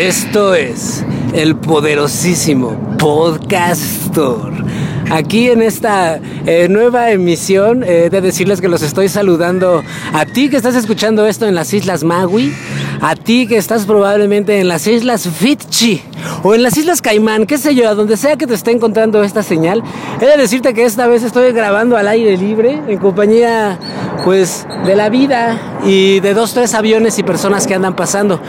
Esto es el poderosísimo Podcastor. Aquí en esta eh, nueva emisión, eh, de decirles que los estoy saludando a ti que estás escuchando esto en las Islas Maui, a ti que estás probablemente en las Islas Fitchi o en las Islas Caimán, qué sé yo, a donde sea que te esté encontrando esta señal. He de decirte que esta vez estoy grabando al aire libre en compañía pues de la vida y de dos, tres aviones y personas que andan pasando.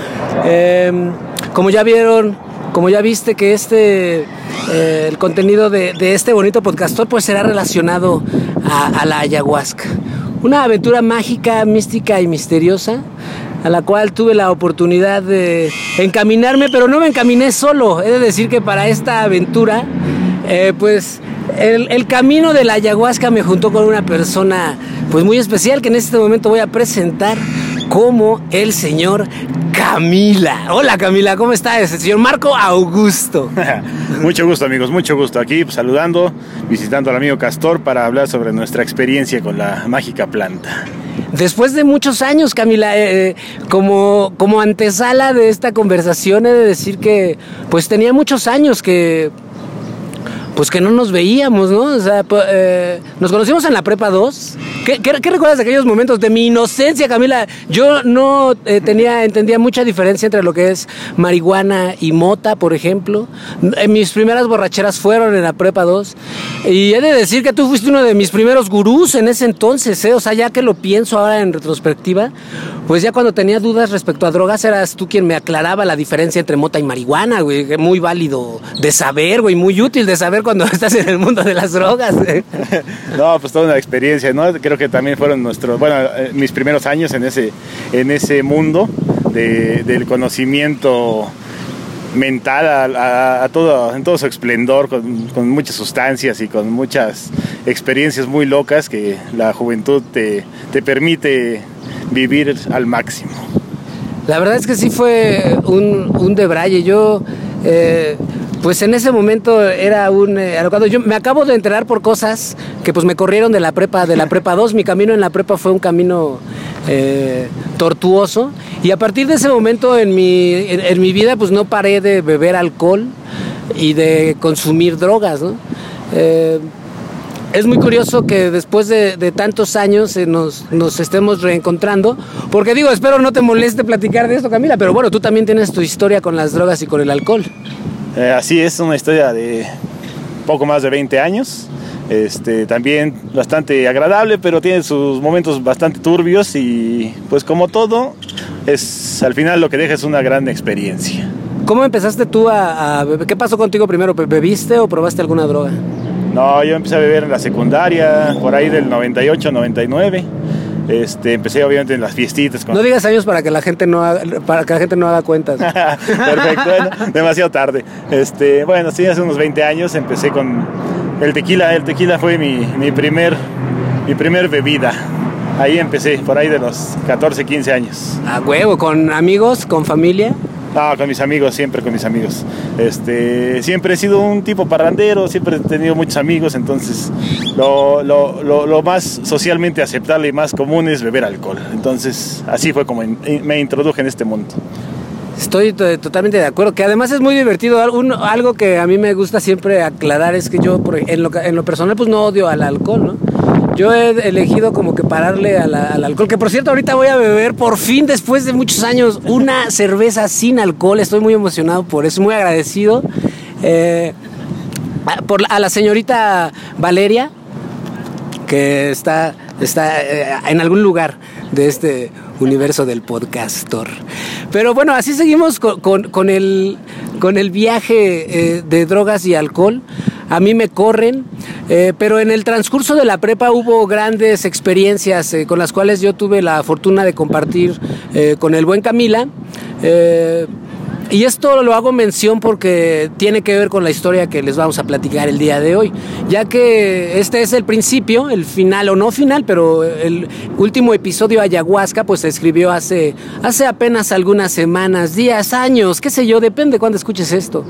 Em, como ya vieron, como ya viste que este, eh, el contenido de, este bonito podcastor pues será relacionado a, la ayahuasca. Una aventura mágica, mística y misteriosa a la cual tuve la oportunidad de encaminarme, pero no me encaminé solo. He de decir que para esta aventura, eh, pues el, el, camino de la ayahuasca me juntó con una persona pues muy especial que en este momento voy a presentar como el señor Camila. Hola Camila, ¿cómo estás? El señor Marco Augusto. mucho gusto amigos, mucho gusto. Aquí saludando, visitando al amigo Castor para hablar sobre nuestra experiencia con la mágica planta. Después de muchos años, Camila, eh, eh, como, como antesala de esta conversación, he de decir que pues tenía muchos años que pues que no nos veíamos, ¿no? O sea, eh, nos conocimos en la prepa 2. ¿Qué, recuerdas de aquellos momentos de mi inocencia, Camila? Yo no eh, tenía, entendía mucha diferencia entre lo que es marihuana y mota, por ejemplo. mis primeras borracheras fueron en la prepa 2. Y he de decir que tú fuiste uno de mis primeros gurús en ese entonces, ¿eh? O sea, ya que lo pienso ahora en retrospectiva, pues ya cuando tenía dudas respecto a drogas, eras tú quien me aclaraba la diferencia entre mota y marihuana, güey. Muy válido de saber, güey, muy útil de saber cuando estás en el mundo de las drogas. no, pues toda una experiencia, ¿no? Creo que también fueron nuestros, bueno, eh, mis primeros años en ese, en ese mundo del conocimiento mental a, todo, en todo su esplendor, con, muchas sustancias y con muchas experiencias muy locas que la juventud te, te vivir al máximo. La verdad es que sí fue un, un debraye. Yo eh, pues en ese momento era un eh, Yo me acabo de enterar por cosas que pues me corrieron de la prepa, de la prepa 2. Mi camino en la prepa fue un camino eh, tortuoso. Y a partir de ese momento en mi, en, mi vida pues no paré de beber alcohol y de consumir drogas. Eh, es muy curioso que después de, tantos años nos, nos, estemos reencontrando, porque digo, espero no te moleste platicar de esto, Camila, pero bueno, tú también tienes tu historia con las drogas y con el alcohol. Eh, así es, una historia de poco más de 20 años. Este, también bastante agradable, pero tiene sus momentos bastante turbios y pues como todo, es al final lo que deja es una gran experiencia. ¿Cómo empezaste tú a, beber? ¿Qué pasó contigo primero? ¿Bebiste o probaste alguna droga? No, yo empecé a beber en la secundaria, por ahí del 98, 99. Este, empecé obviamente en las fiestitas. No digas años para que la gente no haga, para que la gente no haga cuentas. Perfecto, demasiado tarde. Este, bueno, sí, hace unos 20 años empecé con el tequila. El tequila fue mi, mi primer mi primer bebida. Ahí empecé, por ahí de los 14, 15 años. A huevo, con amigos, con familia. Ah, con mis amigos, siempre con mis amigos. Este, siempre he sido un tipo parrandero, siempre he tenido muchos amigos, entonces lo, lo, lo, más socialmente aceptable y más común es beber alcohol. Entonces, así fue como me introduje en este mundo. Estoy totalmente de acuerdo, que además es muy divertido. algo que a mí me gusta siempre aclarar es que yo, en lo, en lo personal, pues no odio al alcohol, ¿no? Yo he elegido como que pararle al alcohol, que por cierto ahorita voy a beber por fin después de muchos años una cerveza sin alcohol. Estoy muy emocionado por eso, muy agradecido. Eh, por, a la señorita Valeria, que está, está eh, en algún lugar de este universo del podcastor. Pero bueno, así seguimos con, el, con el viaje eh, de drogas y alcohol a mí me corren, eh, pero en el transcurso de la prepa hubo grandes experiencias eh, con las cuales yo tuve la fortuna de compartir eh, con el buen Camila. Y esto lo hago mención porque tiene que ver con la historia que les vamos a platicar el día de hoy, ya que este es el principio, el final o no final, pero el último episodio ayahuasca pues se escribió hace, hace apenas algunas semanas, días, años, qué sé yo, depende cuando escuches esto.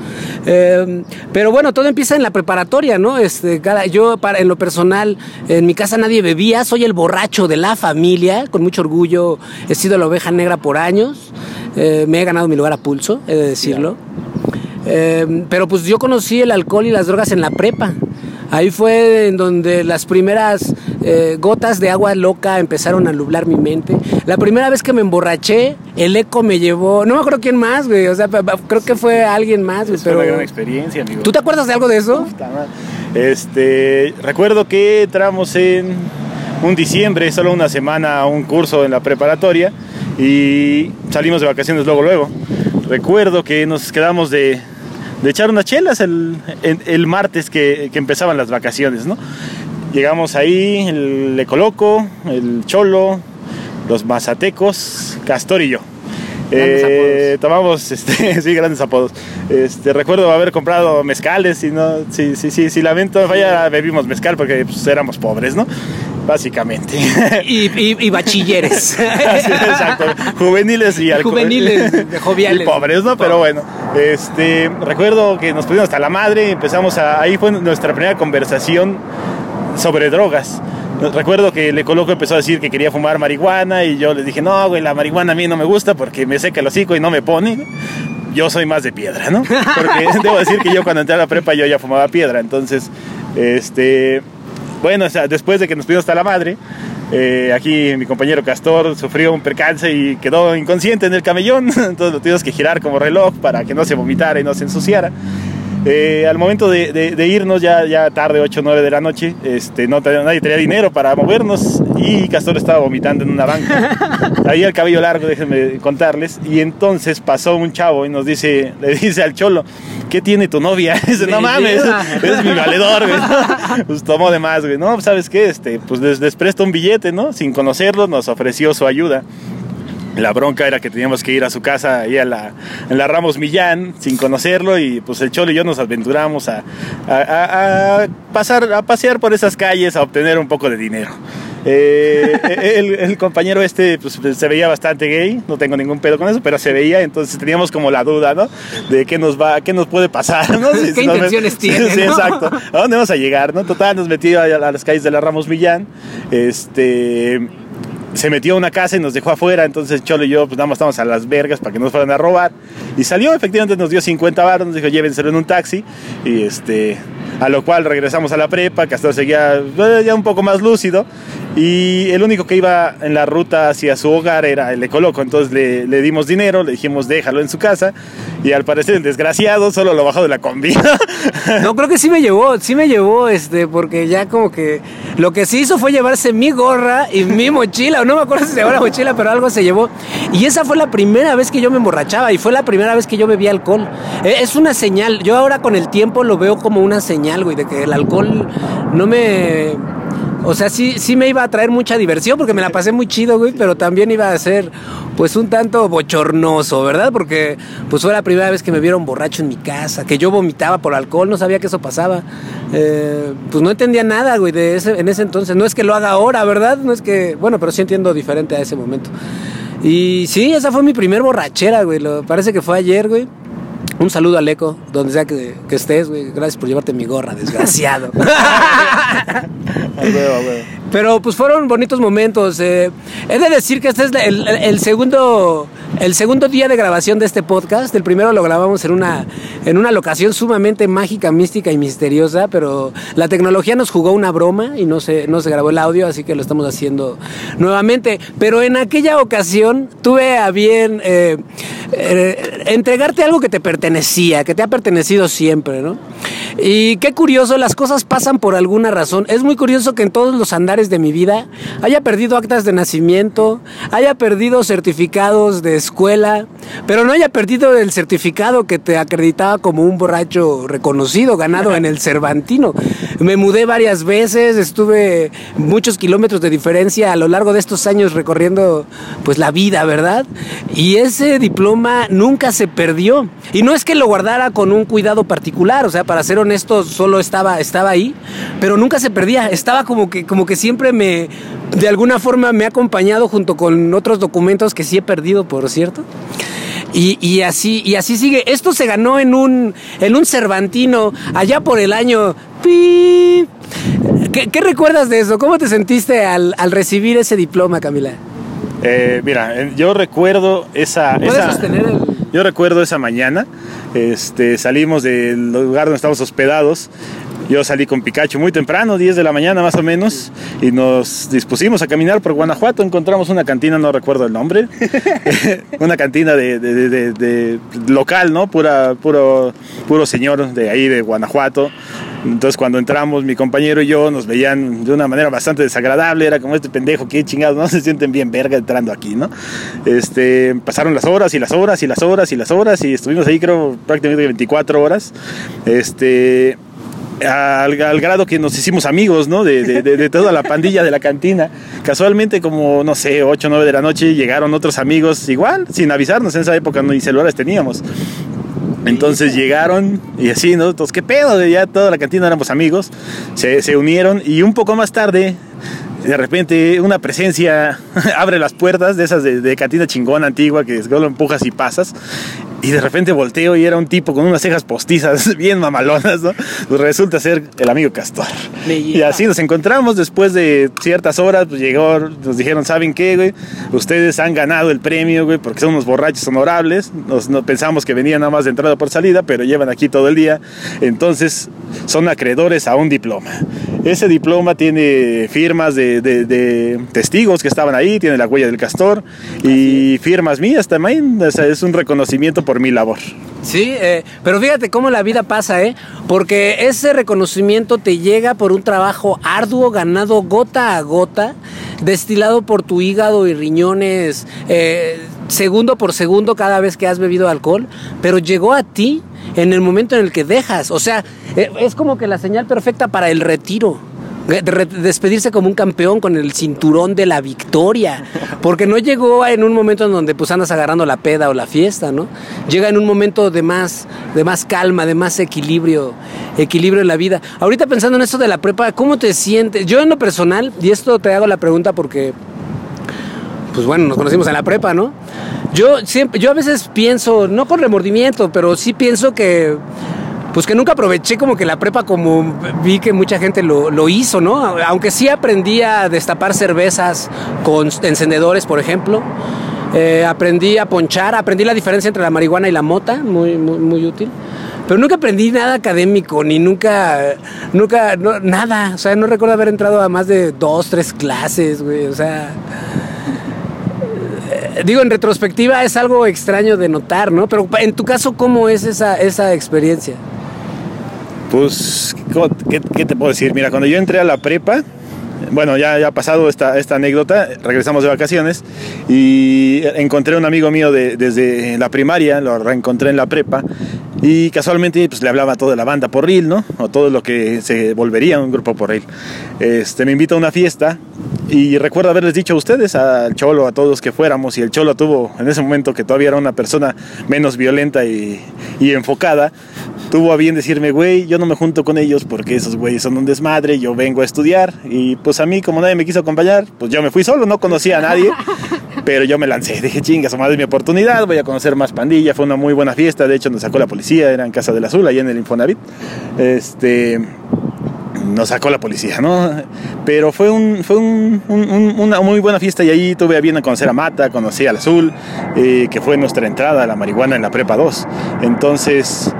Eh, pero bueno, todo empieza en la preparatoria, ¿no? Este, cada, yo para, en lo personal, en mi casa nadie bebía, soy el borracho de la familia, con mucho orgullo he sido la oveja negra por años. Eh, me he ganado mi lugar a pulso, he de decirlo. Eh, pero pues yo conocí el alcohol y las drogas en la prepa. Ahí fue en donde las primeras eh, gotas de agua loca empezaron a nublar mi mente. La primera vez que me emborraché, el eco me llevó, no me acuerdo quién más, güey, o sea, creo que fue alguien más, güey. Fue una gran experiencia, amigo. ¿Tú te acuerdas de algo de eso? Este, recuerdo que entramos en un diciembre, solo una semana a un curso en la preparatoria y salimos de vacaciones luego, luego. Recuerdo que nos quedamos de, de echar unas chelas el, el, martes que, que, empezaban las vacaciones, ¿no? Llegamos ahí, el Le Coloco, el Cholo, los Mazatecos, Castor y yo. Eh, tomamos, este, sí, grandes apodos. Este, recuerdo haber comprado mezcales y no, sí, sí, sí, sí, lamento, vaya, bebimos mezcal porque pues, éramos pobres, ¿no? Básicamente. Y, bachilleres. exacto. Juveniles y Juveniles, joviales. Y pobres, ¿no? Pero bueno, este, recuerdo que nos pusimos hasta la madre, empezamos a, ahí fue nuestra primera conversación sobre drogas. Recuerdo que Le Coloco empezó a decir que quería fumar marihuana y yo le dije, no, güey, la marihuana a mí no me gusta porque me seca el hocico y no me pone. Yo soy más de piedra, ¿no? Porque debo decir que yo cuando entré a la prepa yo ya fumaba piedra. Entonces, este, bueno, o sea, después de que nos pidimos hasta la madre, eh, aquí mi compañero Castor sufrió un percance y quedó inconsciente en el camellón. Entonces lo tuvimos que girar como reloj para que no se vomitara y no se ensuciara. Eh, al momento de, irnos, ya, ya tarde, 8 o 9 de la noche, este, no nadie tenía dinero para movernos y Castor estaba vomitando en una banca. Ahí el cabello largo, déjenme contarles. Y entonces pasó un chavo y nos dice, le dice al cholo, ¿qué tiene tu novia? Dice, no mames, es mi valedor, güey. Pues tomó de más, güey. No, ¿sabes qué? Este, pues les, les presta un billete, ¿no? Sin conocerlo, nos ofreció su ayuda. La bronca era que teníamos que ir a su casa ahí a la, en la Ramos Millán sin conocerlo y pues el Cholo y yo nos aventuramos a, a, pasar, a pasear por esas calles a obtener un poco de dinero. Eh, el, compañero este pues, se veía bastante gay, no tengo ningún pedo con eso, pero se veía, entonces teníamos como la duda, ¿no? De qué nos va, qué nos puede pasar, ¿no? ¿Qué intenciones tiene? Sí, exacto. ¿A dónde vamos a llegar, no? Total, nos metió a, a las calles de la Ramos Millán, este se metió a una casa y nos dejó afuera, entonces Cholo y yo pues nada más estábamos a las vergas para que nos fueran a robar. Y salió, efectivamente nos dio 50 baros, nos dijo llévenselo en un taxi y este a lo cual regresamos a la prepa, Castor seguía eh, ya un poco más lúcido y el único que iba en la ruta hacia su hogar era el Ecoloco, entonces le, le dimos dinero, le dijimos déjalo en su casa y al parecer el desgraciado solo lo bajó de la combi. no, creo que sí me llevó, sí me llevó, este, porque ya como que lo que sí hizo fue llevarse mi gorra y mi mochila, no me acuerdo si se llevó la mochila, pero algo se llevó. Y esa fue la primera vez que yo me emborrachaba y fue la primera vez que yo bebía alcohol. Eh, es una señal, yo ahora con el tiempo lo veo como una señal algo y de que el alcohol no me... O sea, sí, sí me iba a traer mucha diversión porque me la pasé muy chido, güey, pero también iba a ser pues un tanto bochornoso, ¿verdad? Porque pues fue la primera vez que me vieron borracho en mi casa, que yo vomitaba por alcohol, no sabía que eso pasaba. Eh, pues no entendía nada, güey, de ese, en ese entonces. No es que lo haga ahora, ¿verdad? No es que, bueno, pero sí entiendo diferente a ese momento. Y sí, esa fue mi primer borrachera, güey. Parece que fue ayer, güey. Un saludo al Eco, donde sea que, estés, güey. Gracias por llevarte mi gorra, desgraciado. Pero pues fueron bonitos momentos. Eh. He de decir que este es el, segundo el segundo día de grabación de este podcast. El primero lo grabamos en una, en una locación sumamente mágica, mística y misteriosa, pero la tecnología nos jugó una broma y no se, no se grabó el audio, así que lo estamos haciendo nuevamente. Pero en aquella ocasión tuve a bien eh, eh, entregarte algo que te pertenecía, que te ha pertenecido siempre, ¿no? Y qué curioso, las cosas pasan por alguna razón. Es muy curioso que en todos los andares de mi vida haya perdido actas de nacimiento, haya perdido certificados de escuela, pero no haya perdido el certificado que te acreditaba como un borracho reconocido, ganado en el Cervantino. Me mudé varias veces, estuve muchos kilómetros de diferencia a lo largo de estos años recorriendo pues la vida, ¿verdad? Y ese diploma nunca se perdió. Y no es que lo guardara con un cuidado particular, o sea, para ser honesto, solo estaba, estaba ahí, pero nunca se perdía. Estaba como que, como que siempre me, de alguna forma me ha acompañado junto con otros documentos que sí he perdido, por cierto. Y, así, y así sigue. Esto se ganó en un, en un Cervantino allá por el año. ¿Qué, recuerdas de eso? ¿Cómo te sentiste al, al recibir ese diploma, Camila? Eh, mira, yo recuerdo esa... esa Yo recuerdo esa mañana, este, salimos del lugar donde estábamos hospedados yo salí con Pikachu muy temprano, 10 de la mañana más o menos, y nos dispusimos a caminar por Guanajuato. Encontramos una cantina, no recuerdo el nombre, una cantina de, local, ¿no? Pura, puro, puro señor de ahí de Guanajuato. Entonces cuando entramos, mi compañero y yo nos veían de una manera bastante desagradable, era como este pendejo, qué chingados, no se sienten bien verga entrando aquí, ¿no? Este, pasaron las horas y las horas y las horas y las horas y estuvimos ahí creo prácticamente 24 horas. Este, al, grado que nos hicimos amigos, ¿no? De, toda la pandilla de la cantina. Casualmente, como, no sé, 8 o 9 de la noche, llegaron otros amigos igual, sin avisarnos. En esa época ni celulares teníamos. Entonces llegaron y así, ¿no? Entonces, ¿qué pedo? Ya toda la cantina éramos amigos. Se, se unieron y un poco más tarde de repente una presencia abre las puertas de esas de, cantina chingona antigua que solo empujas y pasas y de repente volteo y era un tipo con unas cejas postizas bien mamalonas, ¿no? Pues resulta ser el amigo Castor. Y así nos encontramos después de ciertas horas, pues llegó, nos dijeron, ¿saben qué, güey? Ustedes han ganado el premio, güey, porque son unos borrachos honorables. Nos, no pensamos que venían nada más de entrada por salida, pero llevan aquí todo el día. Entonces, son acreedores a un diploma. Ese diploma tiene firmas de, testigos que estaban ahí, tiene la huella del castor y firmas mías también. es un reconocimiento por mi labor. Sí, eh, pero fíjate cómo la vida pasa, ¿eh? Porque ese reconocimiento te llega por un trabajo arduo, ganado gota a gota, destilado por tu hígado y riñones, eh, segundo por segundo cada vez que has bebido alcohol, pero llegó a ti en el momento en el que dejas. O sea, eh, es como que la señal perfecta para el retiro. Despedirse como un campeón con el cinturón de la victoria. Porque no llegó en un momento en donde pues andas agarrando la peda o la fiesta, ¿no? Llega en un momento de más, de más calma, de más equilibrio, equilibrio en la vida. Ahorita pensando en esto de la prepa, ¿cómo te sientes? Yo en lo personal, y esto te hago la pregunta porque pues bueno, nos conocimos en la prepa, ¿no? Yo siempre, yo a veces pienso, no con remordimiento, pero sí pienso que, pues que nunca aproveché como que la prepa como vi que mucha gente lo, hizo, ¿no? Aunque sí aprendí a destapar cervezas con encendedores, por ejemplo. Eh, aprendí a ponchar, aprendí la diferencia entre la marihuana y la mota, muy, muy, muy útil. Pero nunca aprendí nada académico, ni nunca, nunca, nada. O sea, no recuerdo haber entrado a más de dos, tres clases, güey. O sea, digo, en retrospectiva es algo extraño de notar, ¿no? Pero en tu caso, ¿cómo es esa, esa experiencia? Pues, ¿qué, te puedo decir? Mira, cuando yo entré a la prepa, bueno, ya, ha pasado esta, esta anécdota, regresamos de vacaciones y encontré un amigo mío desde la primaria, lo reencontré en la prepa y casualmente pues, le hablaba a toda la banda por porril, ¿no? O todo lo que se volvería un grupo porril. Este, me invita a una fiesta y recuerdo haberles dicho a ustedes, al Cholo, a todos que fuéramos, y el Cholo tuvo en ese momento que todavía era una persona menos violenta y enfocada, tuvo a bien decirme, güey, yo no me junto con ellos porque esos güeyes son un desmadre, yo vengo a estudiar y pues a mí como nadie me quiso acompañar, pues yo me fui solo, no conocía a nadie. Pero yo me lancé, dije, chinga, su madre es mi oportunidad, voy a conocer más pandilla. Fue una muy buena fiesta, de hecho nos sacó la policía, era en Casa del Azul, ahí en el Infonavit. Este, nos sacó la policía, ¿no? Pero fue, un, fue una muy buena fiesta y ahí tuve a bien a conocer a Mata, conocí al Azul, eh, que fue nuestra entrada a la marihuana en la Prepa 2. Entonces,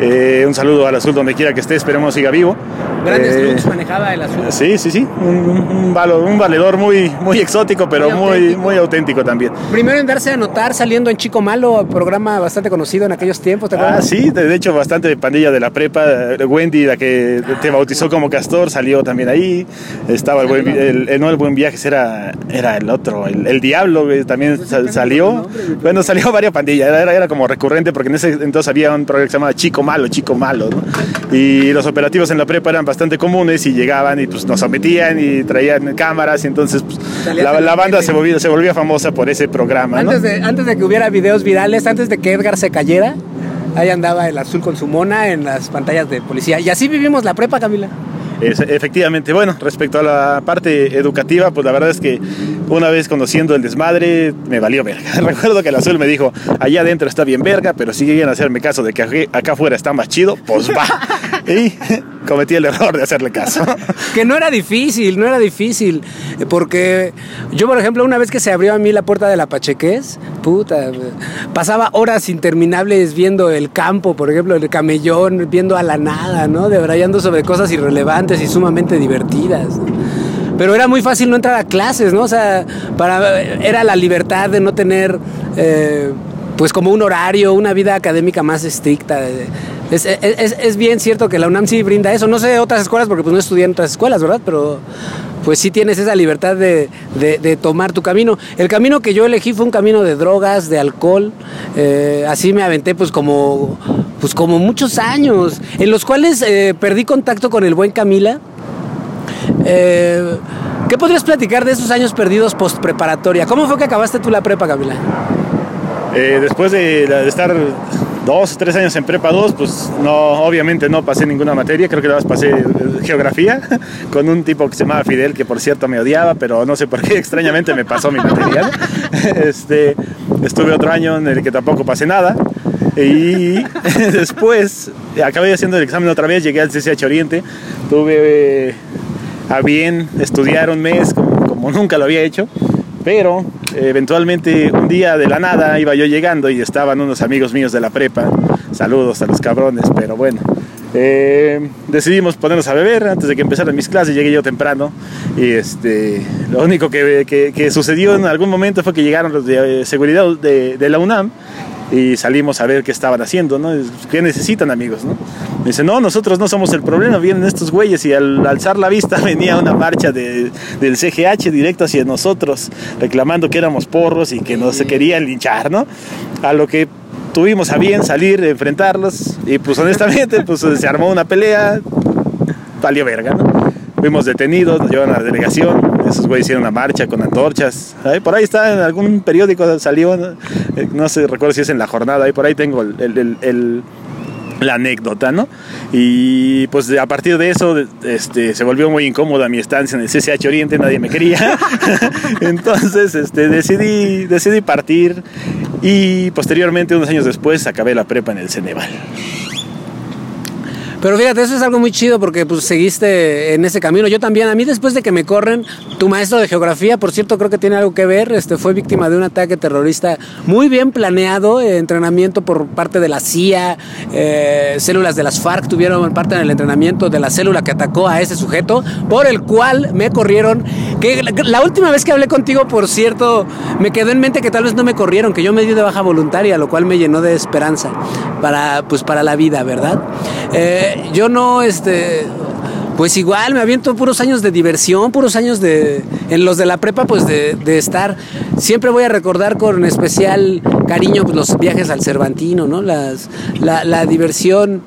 eh, un saludo al Azul donde quiera que esté, esperemos siga vivo. Grandes eh, looks manejaba el Azul. Sí, sí, sí, un, valedor muy, muy exótico, pero muy, muy, auténtico también. Primero en darse a notar saliendo en Chico Malo, programa bastante conocido en aquellos tiempos, ¿te acuerdas? Ah, sí, de hecho bastante pandilla de la prepa. Wendy, la que te bautizó como Castor, salió también ahí. Estaba el buen, el, no el buen viaje, era, era el otro, el, Diablo, también salió. bueno, salió varias pandillas, era, era, como recurrente porque en ese entonces había un programa que se llamaba Chico Malo, Chico Malo, Y los operativos en la prepa eran bastante comunes y llegaban y pues nos sometían y traían cámaras y entonces pues, la, banda se volvía, se volvía famosa por ese programa. Antes, de, antes de que hubiera videos virales, antes de que Edgar se cayera, ahí andaba el azul con su mona en las pantallas de policía. Y así vivimos la prepa, Camila. efectivamente, bueno, respecto a la parte educativa, pues la verdad es que una vez conociendo el desmadre, me valió verga. Recuerdo que el azul me dijo, allá adentro está bien verga, pero si llegan a hacerme caso de que acá afuera está más chido, pues va. y cometí el error de hacerle caso. que no era difícil, no era difícil, porque yo, por ejemplo, una vez que se abrió a mí la puerta de la Pacheques, puta, pasaba horas interminables viendo el campo, por ejemplo, el camellón, viendo a la nada, ¿no? Debrayando sobre cosas irrelevantes y sumamente divertidas. Pero era muy fácil no entrar a clases, ¿no? O sea, para, era la libertad de no tener, eh, pues como un horario, una vida académica más estricta. Es, es, bien cierto que la UNAM sí brinda eso. No sé otras escuelas porque pues no estudié en otras escuelas, ¿verdad? Pero pues sí tienes esa libertad de, de, tomar tu camino. El camino que yo elegí fue un camino de drogas, de alcohol. Eh, así me aventé pues como, pues como muchos años, en los cuales eh, perdí contacto con el buen Camila. Eh, ¿Qué podrías platicar de esos años perdidos post preparatoria? ¿Cómo fue que acabaste tú la prepa, Camila? Después de, de estar dos, tres años en prepa 2, pues no, obviamente no pasé ninguna materia, creo que nada más pasé eh, geografía con un tipo que se llamaba Fidel, que por cierto me odiaba, pero no sé por qué extrañamente me pasó mi material. Este, estuve otro año en el que tampoco pasé nada. Y después acabé haciendo el examen otra vez, llegué al CCH Oriente, tuve eh, a bien estudiar un mes como nunca lo había hecho, pero eventualmente un día de la nada iba yo llegando y estaban unos amigos míos de la prepa. Saludos a los cabrones, pero bueno. Eh, decidimos ponernos a beber antes de que empezaran mis clases, llegué yo temprano y este, lo único que, que, sucedió en algún momento fue que llegaron los de eh, seguridad de, de la UNAM y salimos a ver qué estaban haciendo, ¿no? ¿Qué necesitan, amigos, no? Me dice, no, nosotros no somos el problema, vienen estos güeyes y al alzar la vista venía una marcha de, del CGH directo hacia nosotros, reclamando que éramos porros y que nos querían linchar, ¿no? A lo que tuvimos a bien salir, enfrentarlos y pues honestamente pues se armó una pelea, valió verga, ¿no? Fuimos detenidos, nos llevaron a la delegación, esos güeyes hicieron una marcha con antorchas. Por ahí está, en algún periódico salió, no, sé, recuerdo si es en la jornada, ahí por ahí tengo la anécdota, ¿no? Y pues a partir de eso este, se volvió muy incómoda mi estancia en el CCH Oriente, nadie me quería. Entonces este, decidí, decidí partir y posteriormente, unos años después, acabé la prepa en el Ceneval. Pero fíjate, eso es algo muy chido porque pues seguiste en ese camino. Yo también, a mí después de que me corren, tu maestro de geografía, por cierto, creo que tiene algo que ver, este fue víctima de un ataque terrorista muy bien planeado, eh, entrenamiento por parte de la CIA, eh, células de las FARC tuvieron parte en el entrenamiento de la célula que atacó a ese sujeto, por el cual me corrieron. Que la, última vez que hablé contigo, por cierto, me quedó en mente que tal vez no me corrieron, que yo me di de baja voluntaria, lo cual me llenó de esperanza para, pues, para la vida, ¿verdad? Eh, yo no, este, pues igual me aviento puros años de diversión, puros años de, en los de la prepa, pues de, estar, siempre voy a recordar con especial cariño pues, los viajes al Cervantino, ¿no? Las, la, diversión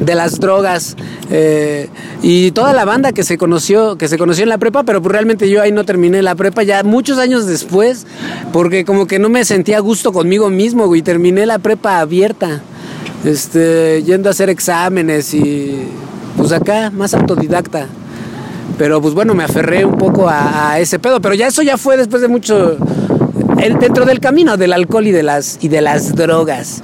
de las drogas eh, y toda la banda que se conoció que se conoció en la prepa pero pues realmente yo ahí no terminé la prepa ya muchos años después porque como que no me sentía a gusto conmigo mismo y terminé la prepa abierta este, yendo a hacer exámenes y pues acá más autodidacta. Pero pues bueno, me aferré un poco a, ese pedo, pero ya eso ya fue después de mucho el, dentro del camino del alcohol y de las y de las drogas.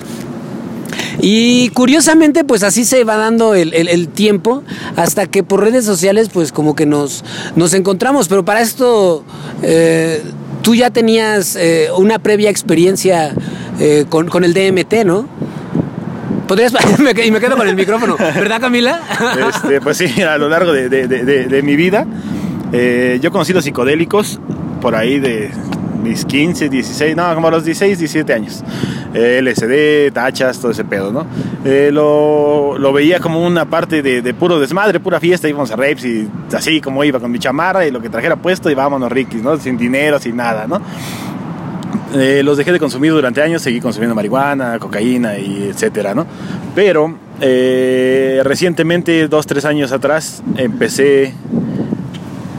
Y curiosamente, pues así se va dando el, tiempo hasta que por redes sociales, pues como que nos, nos encontramos. Pero para esto, eh, tú ya tenías eh, una previa experiencia eh, con, con el DMT, ¿no? ¿Podrías.? y me quedo con el micrófono. ¿Verdad, Camila? Este, pues sí, a lo largo de, mi vida, eh, yo conocí los psicodélicos por ahí de mis 15, 16, no, como a los 16, 17 años. Eh, LSD, tachas, todo ese pedo, ¿no? Eh, lo, veía como una parte de, puro desmadre, pura fiesta, íbamos a rapes y así como iba con mi chamarra y lo que trajera puesto y vámonos rikis, ¿no? Sin dinero, sin nada, ¿no? Eh, los dejé de consumir durante años, seguí consumiendo marihuana, cocaína y etcétera, ¿no? Pero eh, recientemente, dos, tres años atrás, empecé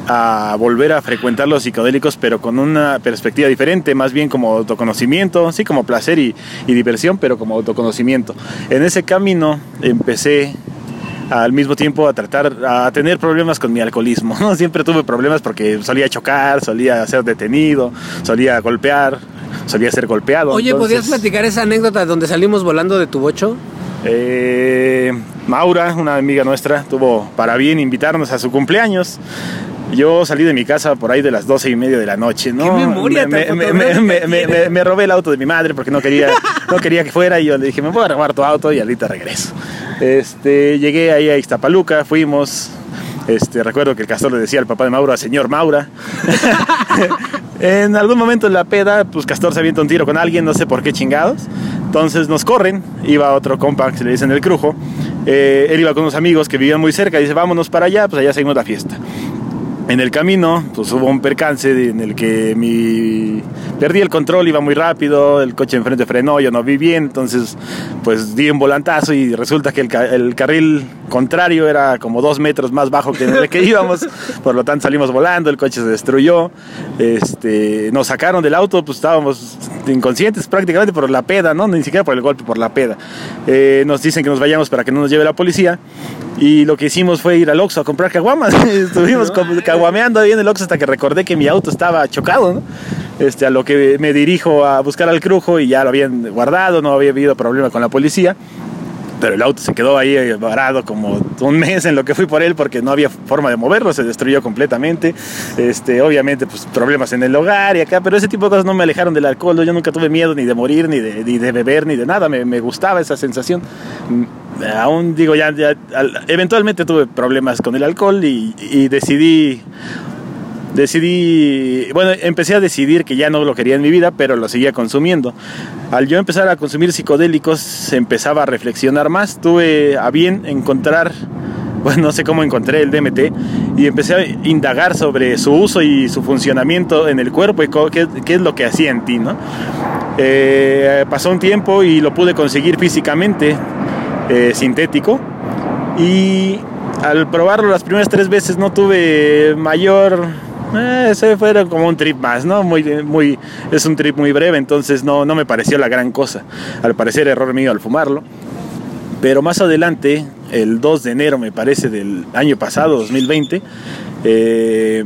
a volver a frecuentar los psicodélicos, pero con una perspectiva diferente, más bien como autoconocimiento, sí, como placer y, y diversión, pero como autoconocimiento. En ese camino empecé al mismo tiempo a tratar, a tener problemas con mi alcoholismo. ¿no? Siempre tuve problemas porque solía chocar, solía ser detenido, solía golpear, solía ser golpeado. Oye, ¿podrías platicar esa anécdota donde salimos volando de tu bocho? Eh, Maura, una amiga nuestra, tuvo para bien invitarnos a su cumpleaños. Yo salí de mi casa por ahí de las doce y media de la noche, ¿no? ¿Qué memoria me, me, me- me robé el auto de mi madre porque no quería, no quería que fuera y yo le dije, me voy a robar tu auto y ahorita regreso. Este, llegué ahí a Iztapaluca, fuimos, este, recuerdo que el castor le decía al papá de Maura, señor Maura. en algún momento en la peda, pues Castor se avienta un tiro con alguien, no sé por qué chingados. Entonces nos corren, iba otro compa que se le dicen el crujo. Eh, él iba con unos amigos que vivían muy cerca, dice, vámonos para allá, pues allá seguimos la fiesta. En el camino, pues hubo un percance en el que mi... perdí el control, iba muy rápido, el coche enfrente frenó, yo no vi bien, entonces pues di un volantazo y resulta que el carril contrario era como dos metros más bajo que en el que íbamos, por lo tanto salimos volando, el coche se destruyó, este, nos sacaron del auto, pues estábamos inconscientes prácticamente por la peda, ¿no? Ni siquiera por el golpe, por la peda. Eh, nos dicen que nos vayamos para que no nos lleve la policía. Y lo que hicimos fue ir al Oxxo a comprar caguamas. Estuvimos caguameando ahí en el Oxxo hasta que recordé que mi auto estaba chocado, ¿no? Este, a lo que me dirijo a buscar al crujo y ya lo habían guardado, no había habido problema con la policía. Pero el auto se quedó ahí eh, varado como un mes en lo que fui por él porque no había forma de moverlo, se destruyó completamente. Este, obviamente, pues problemas en el hogar y acá, pero ese tipo de cosas no me alejaron del alcohol. Yo nunca tuve miedo ni de morir, ni de, ni de beber, ni de nada. Me, me gustaba esa sensación. Mm, Aún digo, ya, ya al- eventualmente tuve problemas con el alcohol y, y decidí decidí, bueno, empecé a decidir que ya no lo quería en mi vida, pero lo seguía consumiendo. Al yo empezar a consumir psicodélicos, empezaba a reflexionar más. Tuve a bien encontrar, bueno, no sé cómo encontré el DMT, y empecé a indagar sobre su uso y su funcionamiento en el cuerpo y qué, qué es lo que hacía en ti, ¿no? Eh, pasó un tiempo y lo pude conseguir físicamente, eh, sintético, y al probarlo las primeras tres veces no tuve mayor eh, ese fue como un trip más no muy muy es un trip muy breve entonces no no me pareció la gran cosa. Al parecer error mío al fumarlo. Pero más adelante el 2 de enero me parece del año pasado 2020 eh,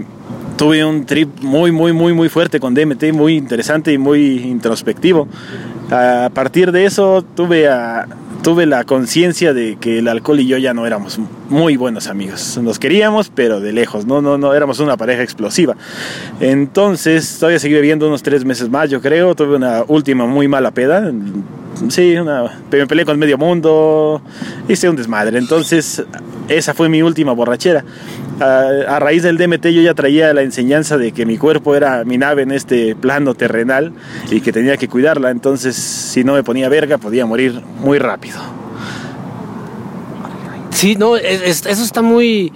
tuve un trip muy muy muy muy fuerte con DMT muy interesante y muy introspectivo. A partir de eso tuve a tuve la conciencia de que el alcohol y yo ya no éramos muy buenos amigos. Nos queríamos, pero de lejos, no, no, no éramos una pareja explosiva. Entonces, todavía seguí bebiendo unos tres meses más, yo creo. Tuve una última muy mala peda. Sí, una, me peleé con medio mundo, hice un desmadre. Entonces, esa fue mi última borrachera. A, raíz del DMT yo ya traía la enseñanza de que mi cuerpo era mi nave en este plano terrenal y que tenía que cuidarla. Entonces, si no me ponía verga, podía morir muy rápido. Sí, no, es- es- eso está muy,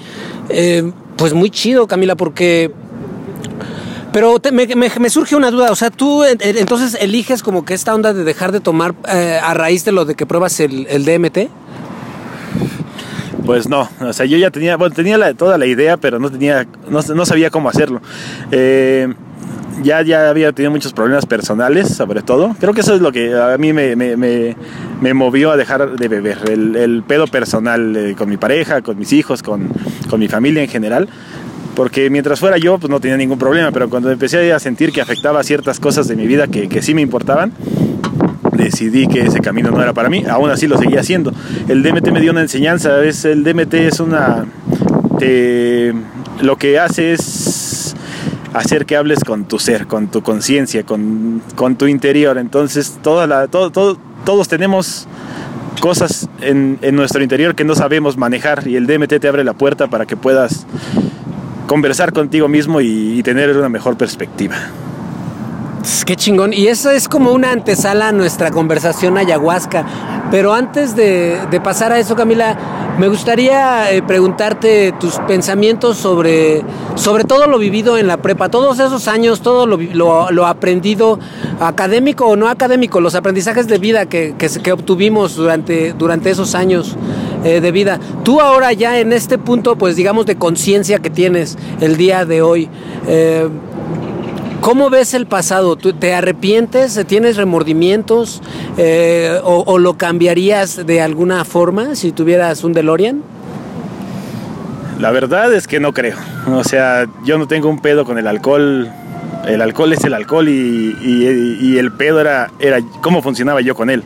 eh, pues muy chido, Camila, porque... Pero te- me, surge una duda, o sea, tú eh, eh, entonces eliges como que esta onda de dejar de tomar eh, a raíz de lo de que pruebas el, DMT. Pues no, o sea, yo ya tenía, bueno, tenía la- toda la idea, pero no tenía, no, sabía cómo hacerlo. Eh, ya, ya había tenido muchos problemas personales, sobre todo. Creo que eso es lo que a mí me, me, movió a dejar de beber. El, el pedo personal eh, con mi pareja, con mis hijos, con, con mi familia en general. Porque mientras fuera yo, pues no tenía ningún problema. Pero cuando empecé a sentir que afectaba ciertas cosas de mi vida que, que sí me importaban, decidí que ese camino no era para mí, aún así lo seguía haciendo. El DMT me dio una enseñanza, es, el DMT es una... lo que hace es hacer que hables con tu ser, con tu conciencia, con, con tu interior. Entonces, toda la, todo- todos tenemos cosas en, en nuestro interior que no sabemos manejar y el DMT te abre la puerta para que puedas conversar contigo mismo y- tener una mejor perspectiva. Qué chingón. Y eso es como una antesala a nuestra conversación ayahuasca. Pero antes de, pasar a eso, Camila, me gustaría eh, preguntarte tus pensamientos sobre, sobre todo lo vivido en la prepa, todos esos años, todo lo, lo, aprendido, académico o no académico, los aprendizajes de vida que, que obtuvimos durante, durante esos años eh, de vida. Tú ahora ya en este punto, pues digamos, de conciencia que tienes el día de hoy, eh, ¿Cómo ves el pasado? ¿Tú ¿Te arrepientes? ¿Tienes remordimientos? Eh, o, lo cambiarías de alguna forma si tuvieras un DeLorean? La verdad es que no creo. O sea, yo no tengo un pedo con el alcohol. El alcohol es el alcohol y el pedo era, era cómo funcionaba yo con él.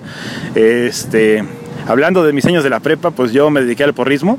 Este, hablando de mis años de la prepa, pues yo me dediqué al porrismo.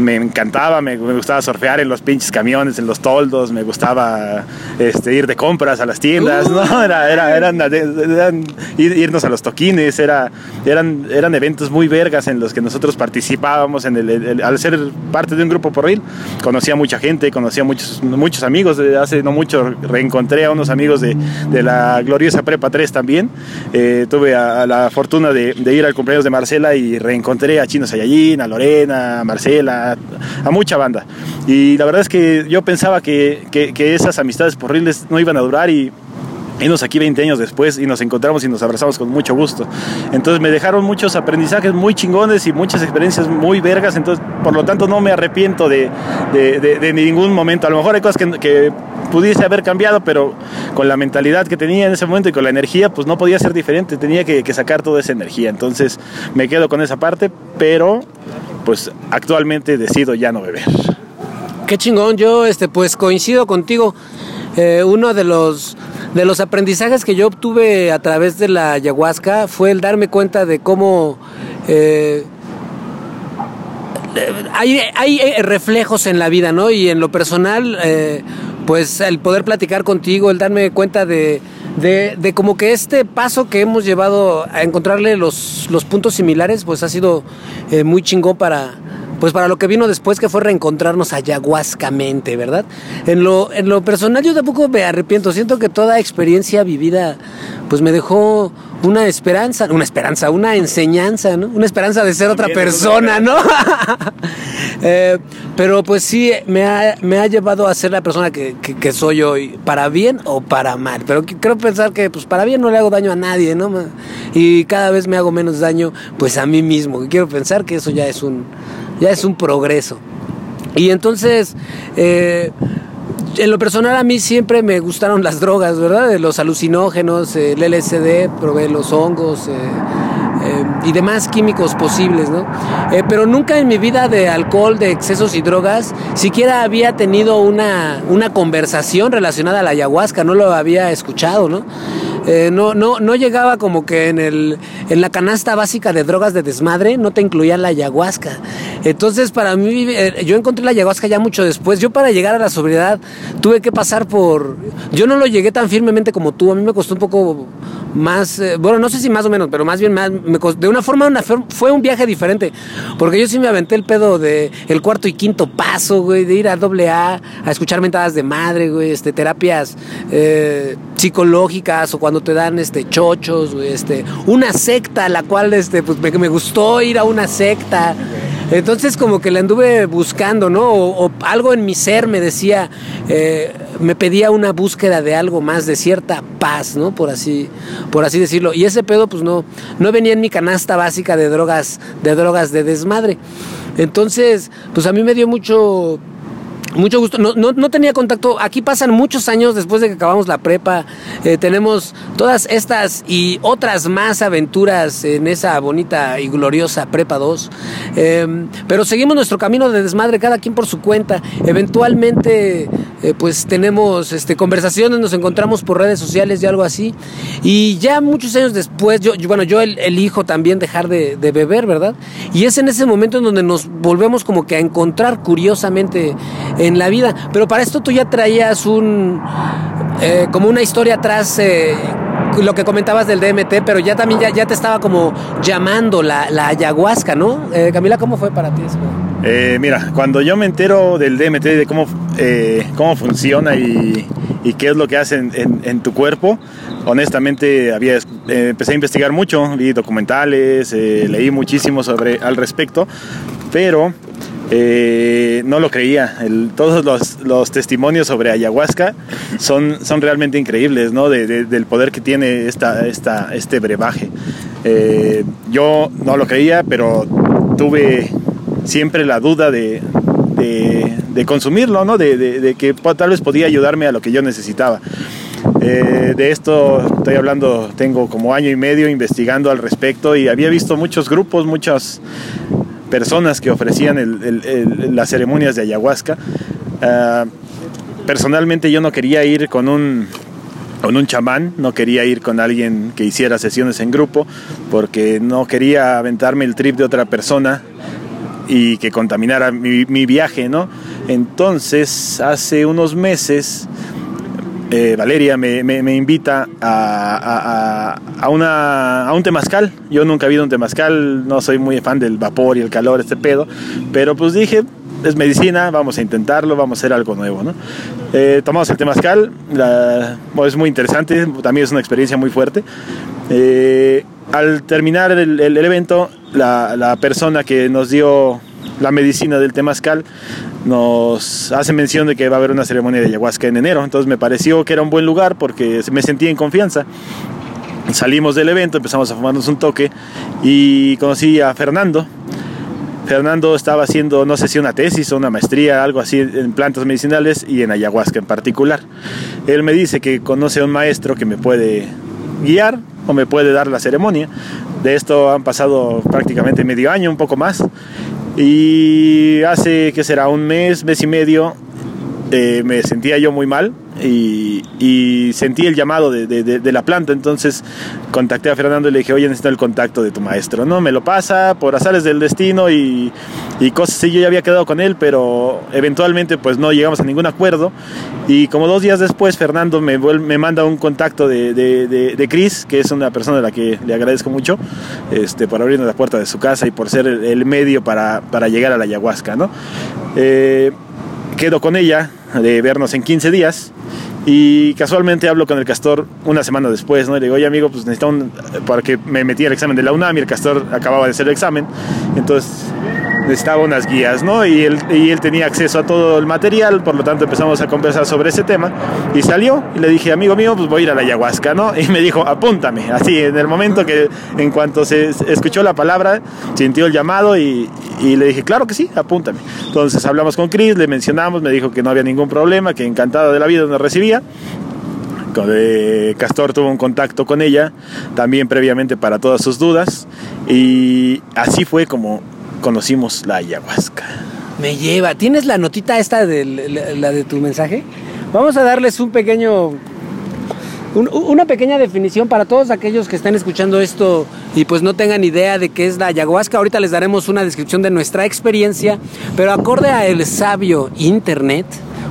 Me encantaba, me, gustaba surfear en los pinches camiones, en los toldos, me gustaba este, ir de compras a las tiendas, ¿no? Era, era, eran, eran, irnos a los toquines, era, eran, eran eventos muy vergas en los que nosotros participábamos en el, al ser parte de un grupo porril. Conocía mucha gente, conocía muchos, muchos amigos, hace no mucho reencontré a unos amigos de, de la gloriosa Prepa 3 también. Eh, tuve a, la fortuna de, de ir al cumpleaños de Marcela y reencontré a Chino Sayallín, a Lorena, a Marcela, a, mucha banda. Y la verdad es que yo pensaba que, que, esas amistades porriles no iban a durar y nos aquí 20 años después y nos encontramos y nos abrazamos con mucho gusto. Entonces me dejaron muchos aprendizajes muy chingones y muchas experiencias muy vergas, entonces por lo tanto no me arrepiento de, de, de, ningún momento. A lo mejor hay cosas que, que, pudiese haber cambiado, pero con la mentalidad que tenía en ese momento y con la energía, pues no podía ser diferente, tenía que, que sacar toda esa energía. Entonces me quedo con esa parte, pero pues actualmente decido ya no beber. Qué chingón, yo este pues coincido contigo. Eh, uno de los de los aprendizajes que yo obtuve a través de la ayahuasca fue el darme cuenta de cómo eh, hay, hay, reflejos en la vida, ¿no? Y en lo personal, eh, pues el poder platicar contigo, el darme cuenta de, de, de, como que este paso que hemos llevado a encontrarle los, los puntos similares, pues ha sido eh, muy chingón para, pues para lo que vino después, que fue reencontrarnos ayahuascamente, ¿verdad? En lo, en lo personal yo tampoco me arrepiento, siento que toda experiencia vivida, pues me dejó una esperanza, una esperanza, una enseñanza, ¿no? Una esperanza de ser otra persona, ¿no? Eh, pero pues sí, me ha, me ha, llevado a ser la persona que, que, soy hoy, para bien o para mal. Pero creo pensar que pues para bien no le hago daño a nadie, ¿no? Y cada vez me hago menos daño pues a mí mismo. Quiero pensar que eso ya es un, ya es un progreso. Y entonces, eh, en lo personal a mí siempre me gustaron las drogas, ¿verdad? Los alucinógenos, el LSD, probé los hongos eh, eh, y demás químicos posibles, ¿no? pero nunca en mi vida de alcohol, de excesos y drogas, siquiera había tenido una, una conversación relacionada a la ayahuasca, no lo había escuchado, ¿no? Eh, no, no, no llegaba como que en, el, en la canasta básica de drogas de desmadre, no te incluían la ayahuasca. Entonces, para mí, eh, yo encontré la ayahuasca ya mucho después. Yo para llegar a la sobriedad tuve que pasar por... Yo no lo llegué tan firmemente como tú, a mí me costó un poco más, eh, bueno, no sé si más o menos, pero más bien más, de una forma, fue un viaje diferente, porque yo sí me aventé el pedo de el cuarto y quinto paso, güey, de ir a doble A, a escuchar mentadas de madre, güey, este, terapias psicológicas o cuando te dan este chochos, este, una secta, la cual este, pues me, me gustó ir a una secta. Entonces como que la anduve buscando, ¿no? O, algo en mi ser me decía, eh, me pedía una búsqueda de algo más, de cierta paz, ¿no? Por así, por así decirlo. Y ese pedo, pues no, no venía en mi canasta básica de drogas, de drogas de desmadre. Entonces, pues a mí me dio mucho mucho gusto. No, no, no, tenía contacto. Aquí pasan muchos años después de que acabamos la prepa. Eh, tenemos todas estas y otras más aventuras en esa bonita y gloriosa prepa 2. Em, pero seguimos nuestro camino de desmadre, cada quien por su cuenta. Eventualmente, eh, pues tenemos este, conversaciones, nos encontramos por redes sociales y algo así. Y ya muchos años después, yo, bueno, yo elijo también dejar de, de beber, ¿verdad? Y es en ese momento en donde nos volvemos como que a encontrar curiosamente en la vida. Pero para esto tú ya traías un, eh, como una historia atrás, eh, lo que comentabas del DMT, pero ya también ya, te estaba como llamando la, la ayahuasca, ¿no? Eh, Camila, ¿cómo fue para ti eso? mira, cuando yo me entero del DMT, de cómo, cómo funciona y, y, qué es lo que hace en, en, tu cuerpo, honestamente había, empecé a investigar mucho, vi documentales, leí muchísimo sobre, al respecto, pero eh, no lo creía. todos los, testimonios sobre ayahuasca son, son realmente increíbles, ¿no? del poder que tiene esta, esta, este brebaje. Eh, yo no lo creía, pero tuve siempre la duda de, de, consumirlo, ¿no? De, que tal vez podía ayudarme a lo que yo necesitaba. Eh, de esto estoy hablando, tengo como año y medio investigando al respecto y había visto muchos grupos, muchas personas que ofrecían las ceremonias de ayahuasca. Ah, personalmente yo no quería ir con un, con un chamán, no quería ir con alguien que hiciera sesiones en grupo, porque no quería aventarme el trip de otra persona y que contaminara mi, viaje, ¿no? Entonces, hace unos meses, eh, Valeria me, invita a, a, una, a un temazcal. Yo nunca he habido un temazcal, no soy muy fan del vapor y el calor, este pedo, pero pues dije, es medicina, vamos a intentarlo, vamos a hacer algo nuevo, ¿no? Eh, tomamos el temazcal, es muy interesante, también es una experiencia muy fuerte. Eh, al terminar el, evento, la, persona que nos dio la medicina del temazcal nos hace mención de que va a haber una ceremonia de ayahuasca en enero, entonces me pareció que era un buen lugar porque me sentí en confianza. Salimos del evento, empezamos a fumarnos un toque y conocí a Fernando, Fernando estaba haciendo, no sé si una tesis o una maestría, algo así, en plantas medicinales y en ayahuasca en particular. Él me dice que conoce a un maestro que me puede guiar o me puede dar la ceremonia. De esto han pasado prácticamente medio año, un poco más. Y hace que será un mes, mes y medio, eh, me sentía yo muy mal y, sentí el llamado de, la planta. Entonces contacté a Fernando y le dije, oye, necesito el contacto de tu maestro. No, me lo pasa por azares del destino y, cosas así. Yo ya había quedado con él, pero eventualmente pues no llegamos a ningún acuerdo. Y como dos días después, Fernando me, me manda un contacto de, de, Chris, que es una persona a la que le agradezco mucho este, por abrirnos la puerta de su casa y por ser el, medio para, llegar a la ayahuasca. ¿no? Eh, quedo con ella de vernos en 15 días y casualmente hablo con el castor una semana después, ¿no? le digo, oye amigo, pues necesito un... para que me metí al examen de la UNAM y el castor acababa de hacer el examen. Entonces necesitaba unas guías, ¿no? Y él, y él tenía acceso a todo el material, por lo tanto empezamos a conversar sobre ese tema y salió y le dije, amigo mío, pues voy a ir a la ayahuasca, ¿no? Y me dijo, apúntame, así, en el momento que, en cuanto se escuchó la palabra, sintió el llamado y, y le dije, claro que sí, apúntame. Entonces hablamos con Chris, le mencionamos, me dijo que no había ningún problema, que encantado de la vida nos recibía. Castor tuvo un contacto con ella también previamente para todas sus dudas y así fue como conocimos la ayahuasca. Me lleva. ¿Tienes la notita esta de la, de tu mensaje? Vamos a darles un pequeño una pequeña definición para todos aquellos que estén escuchando esto y pues no tengan idea de qué es la ayahuasca. Ahorita les daremos una descripción de nuestra experiencia, pero acorde a el sabio internet,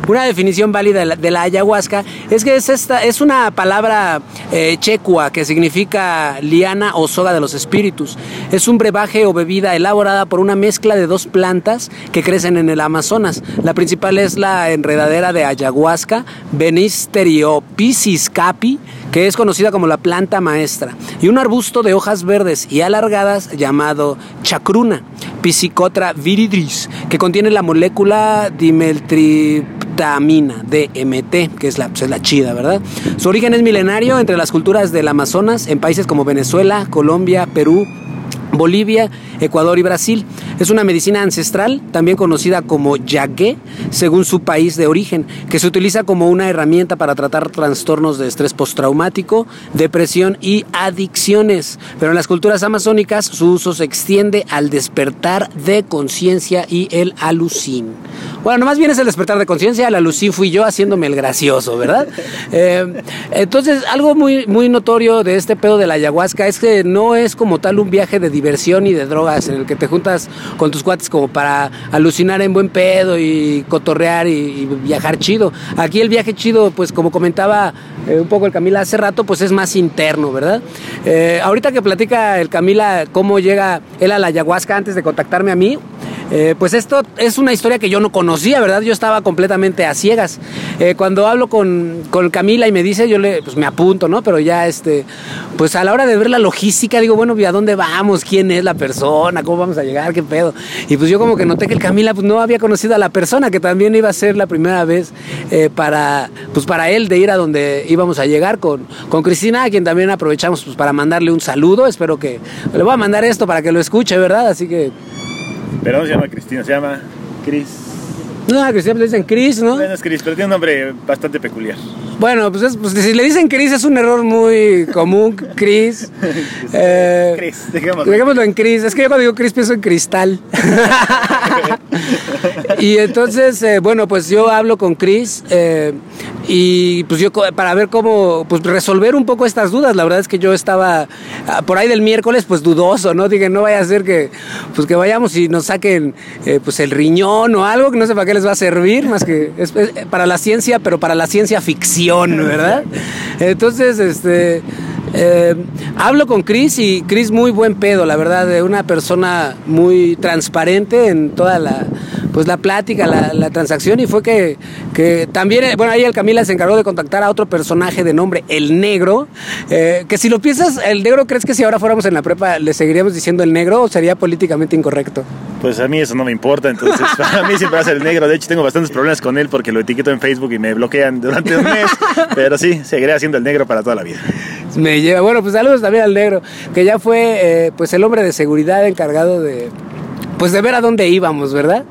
una definición válida de la, ayahuasca es que es, esta, es una palabra eh, checua que significa liana o soga de los espíritus. Es un brebaje o bebida elaborada por una mezcla de dos plantas que crecen en el Amazonas. La principal es la enredadera de ayahuasca, Benisterio capi, que es conocida como la planta maestra, y un arbusto de hojas verdes y alargadas llamado chacruna, Pisicotra viridris, que contiene la molécula dimeltri DMT, que es la, pues, es la chida, ¿verdad? Su origen es milenario entre las culturas del Amazonas, en países como Venezuela, Colombia, Perú, Bolivia, Ecuador y Brasil. Es una medicina ancestral, también conocida como yagué, según su país de origen, que se utiliza como una herramienta para tratar trastornos de estrés postraumático, depresión y adicciones. Pero en las culturas amazónicas su uso se extiende al despertar de conciencia y el alucín. Bueno, más bien es el despertar de conciencia, el alucín fui yo haciéndome el gracioso, ¿verdad? Eh, entonces, algo muy, muy notorio de este pedo de la ayahuasca es que no es como tal un viaje de diversión y de en el que te juntas con tus cuates como para alucinar en buen pedo y cotorrear y, viajar chido. Aquí el viaje chido, pues como comentaba eh, un poco el Camila hace rato, pues es más interno, ¿verdad? Eh, ahorita que platica el Camila cómo llega él a la ayahuasca antes de contactarme a mí, eh, pues esto es una historia que yo no conocía, ¿verdad? Yo estaba completamente a ciegas. Cuando hablo con, con, Camila y me dice, yo le, pues me apunto, ¿no? Pero ya, este, pues a la hora de ver la logística, digo, bueno, ¿a dónde vamos? ¿Quién es la persona? ¿Cómo vamos a llegar? ¿Qué pedo? Y pues yo como que noté que el Camila pues no había conocido a la persona, que también iba a ser la primera vez eh, para, pues para él de ir a donde íbamos a llegar con, con Cristina, a quien también aprovechamos pues para mandarle un saludo. Espero que le voy a mandar esto para que lo escuche, ¿verdad? Así que pero no se llama Cristina, se llama Cris. No, a Cristian le dicen Chris, ¿no? Bueno, es Chris, pero tiene un nombre bastante peculiar. Bueno, pues, es, pues, si le dicen Chris es un error muy común, Chris. Eh, Chris, dejémoslo. dejémoslo en Chris. Es que yo cuando digo Chris pienso en cristal. y entonces, eh, bueno, pues yo hablo con Chris eh, y pues yo para ver cómo pues resolver un poco estas dudas. La verdad es que yo estaba ah, por ahí del miércoles pues dudoso, ¿no? Dije, no vaya a ser que pues que vayamos y nos saquen pues el riñón o algo que no sé para qué les va a servir, más que para la ciencia, pero para la ciencia ficción, ¿verdad? Entonces, este eh, hablo con Chris y Chris muy buen pedo, la verdad, una persona muy transparente en toda la pues la plática, la, transacción y fue que, que, también, eh, bueno, ahí el Camila se encargó de contactar a otro personaje de nombre El Negro, eh, que si lo piensas, El Negro, ¿crees que si ahora fuéramos en la prepa le seguiríamos diciendo El Negro o sería políticamente incorrecto? Pues a mí eso no me importa, entonces para mí siempre va a ser El Negro, de hecho tengo bastantes problemas con él porque lo etiqueto en Facebook y me bloquean durante un mes, pero sí, seguiré siendo El Negro para toda la vida. Me lleva, bueno, pues saludos también al Negro, que ya fue eh, pues el hombre de seguridad encargado de pues de ver a dónde íbamos, ¿verdad?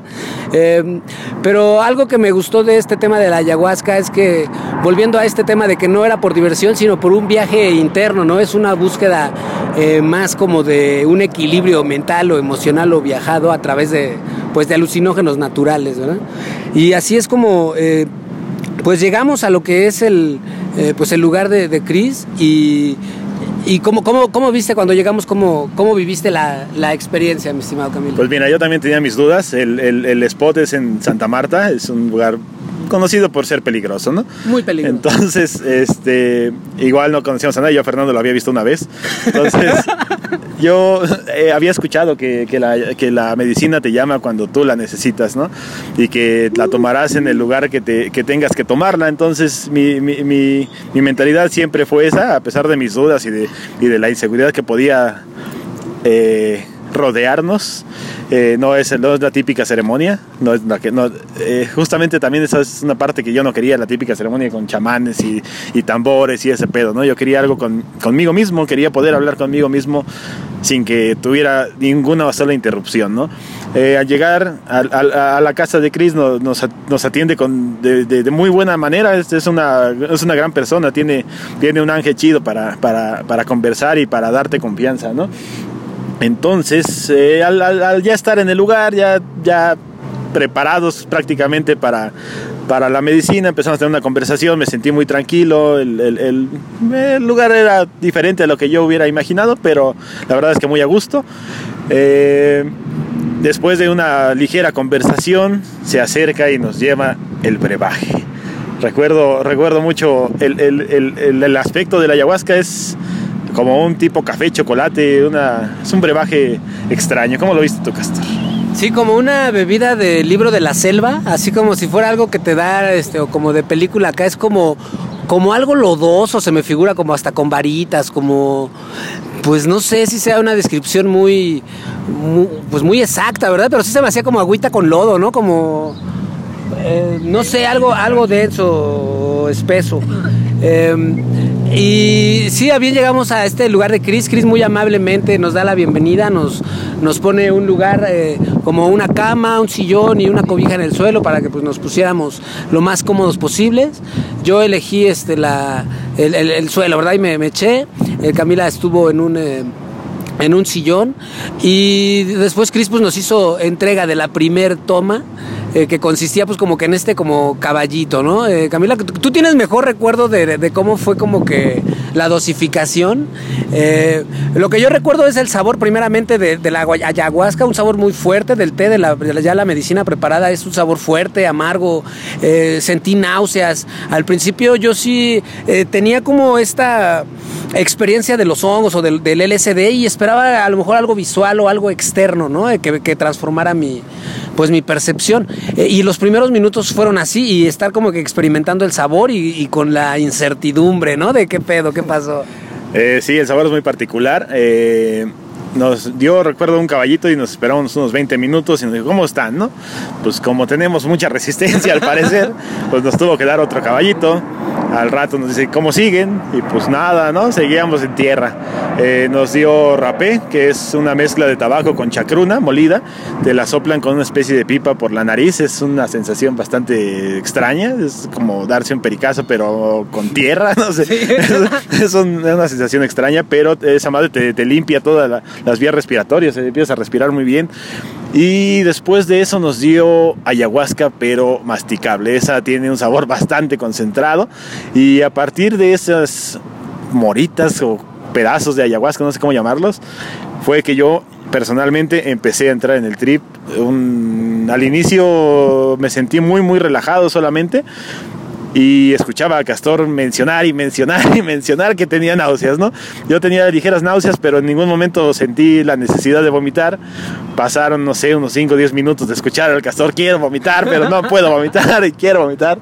Eh, pero algo que me gustó de este tema de la ayahuasca es que, volviendo a este tema de que no era por diversión, sino por un viaje interno, ¿no? Es una búsqueda eh, más como de un equilibrio mental o emocional o viajado a través de, pues, de alucinógenos naturales, ¿verdad? Y así es como... Eh, pues llegamos a lo que es el, pues el lugar de, de Chris y, ¿Y cómo, cómo, cómo viste cuando llegamos, cómo, cómo viviste la, la, experiencia, mi estimado Camilo? Pues mira, yo también tenía mis dudas. El, el, el spot es en Santa Marta, es un lugar conocido por ser peligroso, ¿no? Muy peligroso. Entonces, este, igual no conocíamos a nadie, yo a Fernando lo había visto una vez. Entonces, yo eh, había escuchado que, que, la, que, la, medicina te llama cuando tú la necesitas, ¿no? Y que la tomarás en el lugar que, te, que tengas que tomarla. Entonces, mi, mi, mi, mi, mentalidad siempre fue esa, a pesar de mis dudas y de, y de la inseguridad que podía... Eh, rodearnos. Eh, no, es, no es la típica ceremonia. No es la que, no, eh, justamente también esa es una parte que yo no quería, la típica ceremonia con chamanes y, y tambores y ese pedo. ¿no? Yo quería algo con, conmigo mismo, quería poder hablar conmigo mismo sin que tuviera ninguna sola interrupción. ¿no? Eh, al llegar a, a, a, la casa de Chris nos, nos, atiende con, de, de, de, muy buena manera. Es, es, una, es una gran persona, tiene, tiene un ángel chido para, para, para conversar y para darte confianza. ¿no? Entonces, eh, al, al, al, ya estar en el lugar, ya, ya preparados prácticamente para, para la medicina, empezamos a tener una conversación, me sentí muy tranquilo, el, el, el, lugar era diferente a lo que yo hubiera imaginado, pero la verdad es que muy a gusto. Eh, después de una ligera conversación, se acerca y nos lleva el brebaje. Recuerdo, recuerdo mucho el, el aspecto de la ayahuasca es como un tipo café, chocolate, una, es un brebaje extraño. ¿Cómo lo viste tú, Castor? Sí, como una bebida de libro de la selva, así como si fuera algo que te da, este, o como de película acá, es como, como algo lodoso, se me figura como hasta con varitas, como, pues no sé si sea una descripción muy, pues muy exacta, ¿verdad? Pero sí se me hacía como agüita con lodo, ¿no? Como, eh, no sé, algo, algo denso, espeso. Eh, y sí, bien llegamos a este lugar de Chris. Chris muy amablemente nos da la bienvenida, nos, nos pone un lugar eh, como una cama, un sillón y una cobija en el suelo para que pues, nos pusiéramos lo más cómodos posibles. Yo elegí este, la, el, el, el suelo, ¿verdad? Y me, me eché. Eh, Camila estuvo en un... Eh, en un sillón y después Chris pues, nos hizo entrega de la primer toma eh, que consistía pues como que en este como caballito, ¿no? Eh, Camila, tú tienes mejor recuerdo de, cómo fue como que la dosificación. Eh, lo que yo recuerdo es el sabor primeramente de, la ayahuasca, un sabor muy fuerte del té, de, la, ya la medicina preparada, es un sabor fuerte, amargo, sentí náuseas. Al principio yo sí tenía como esta experiencia de los hongos o del, del, LSD y esperaba a lo mejor algo visual o algo externo, ¿no? Que, que transformara mi, pues mi percepción. Eh, y los primeros minutos fueron así y estar como que experimentando el sabor y, con la incertidumbre, ¿no? De qué pedo, qué pasó. Eh, sí, el sabor es muy particular. Eh, nos dio, recuerdo, un caballito y nos esperamos unos 20 minutos y nos dijo, ¿cómo están? No? Pues como tenemos mucha resistencia al parecer, pues nos tuvo que dar otro caballito. Al rato nos dice, ¿cómo siguen? Y pues nada, ¿no? Seguíamos en tierra. Eh, nos dio rapé, que es una mezcla de tabaco con chacruna molida. Te la soplan con una especie de pipa por la nariz. Es una sensación bastante extraña. Es como darse un pericazo, pero con tierra. No sé. Es, una sensación extraña, pero esa madre te, limpia todas las vías respiratorias. Empiezas a respirar muy bien. Y después de eso nos dio ayahuasca, pero masticable. Esa tiene un sabor bastante concentrado. Y a partir de esas moritas o pedazos de ayahuasca, no sé cómo llamarlos, fue que yo personalmente empecé a entrar en el trip. al inicio me sentí muy, muy relajado solamente, y escuchaba a Castor mencionar y mencionar y mencionar que tenía náuseas, ¿no? Yo tenía ligeras náuseas, pero en ningún momento sentí la necesidad de vomitar. Pasaron, no sé, unos 5 o 10 minutos de escuchar al Castor, quiero vomitar, pero no puedo vomitar y quiero vomitar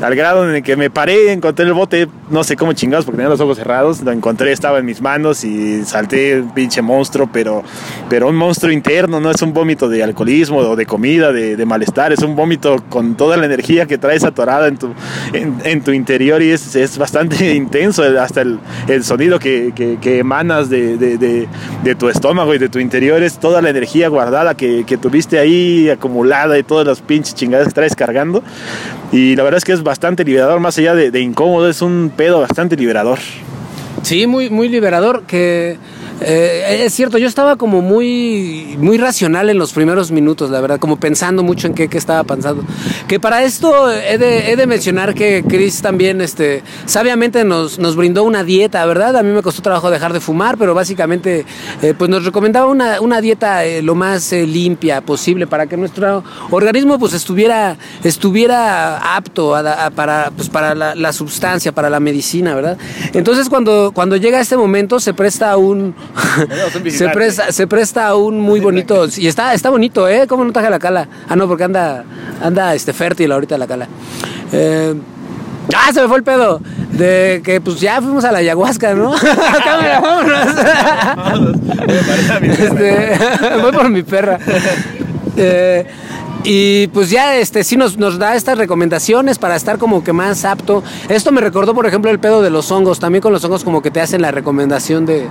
al grado en el que me paré, encontré el bote, no sé cómo chingados porque tenía los ojos cerrados, lo encontré, estaba en mis manos y salté pinche monstruo, pero, pero un monstruo interno, no es un vómito de alcoholismo o de comida, de, malestar, es un vómito con toda la energía que traes atorada en tu, en, tu interior y es, es, bastante intenso, hasta el, el sonido que, que, emanas de, de, de, tu estómago y de tu interior es toda la energía guardada que, que tuviste ahí acumulada y todas las pinches chingadas que traes cargando. Y la verdad es que es bastante liberador, más allá de, incómodo, es un pedo bastante liberador. Sí, muy, muy liberador, que eh, es cierto, yo estaba como muy, muy racional en los primeros minutos, la verdad, como pensando mucho en qué, qué estaba pensando. Que para esto he de, he de, mencionar que Chris también, este, sabiamente nos, nos brindó una dieta, ¿verdad? A mí me costó trabajo dejar de fumar, pero básicamente, eh, pues nos recomendaba una, una dieta eh, lo más limpia posible para que nuestro organismo, pues estuviera, estuviera apto para, pues, para la, la sustancia, para la medicina, ¿verdad? Entonces, cuando, cuando llega este momento, se presta un se, presta, se presta a un muy bonito. Y está, está bonito, ¿eh? ¿Cómo no traje la cala? Ah, no, porque anda, anda este, fértil ahorita la cala. Eh, ¡Ah, se me fue el pedo! De que pues ya fuimos a la ayahuasca, ¿no? Cámara, vámonos. este, voy por mi perra. Eh, y pues ya este sí nos, nos da estas recomendaciones para estar como que más apto. Esto me recordó, por ejemplo, el pedo de los hongos. También con los hongos como que te hacen la recomendación de,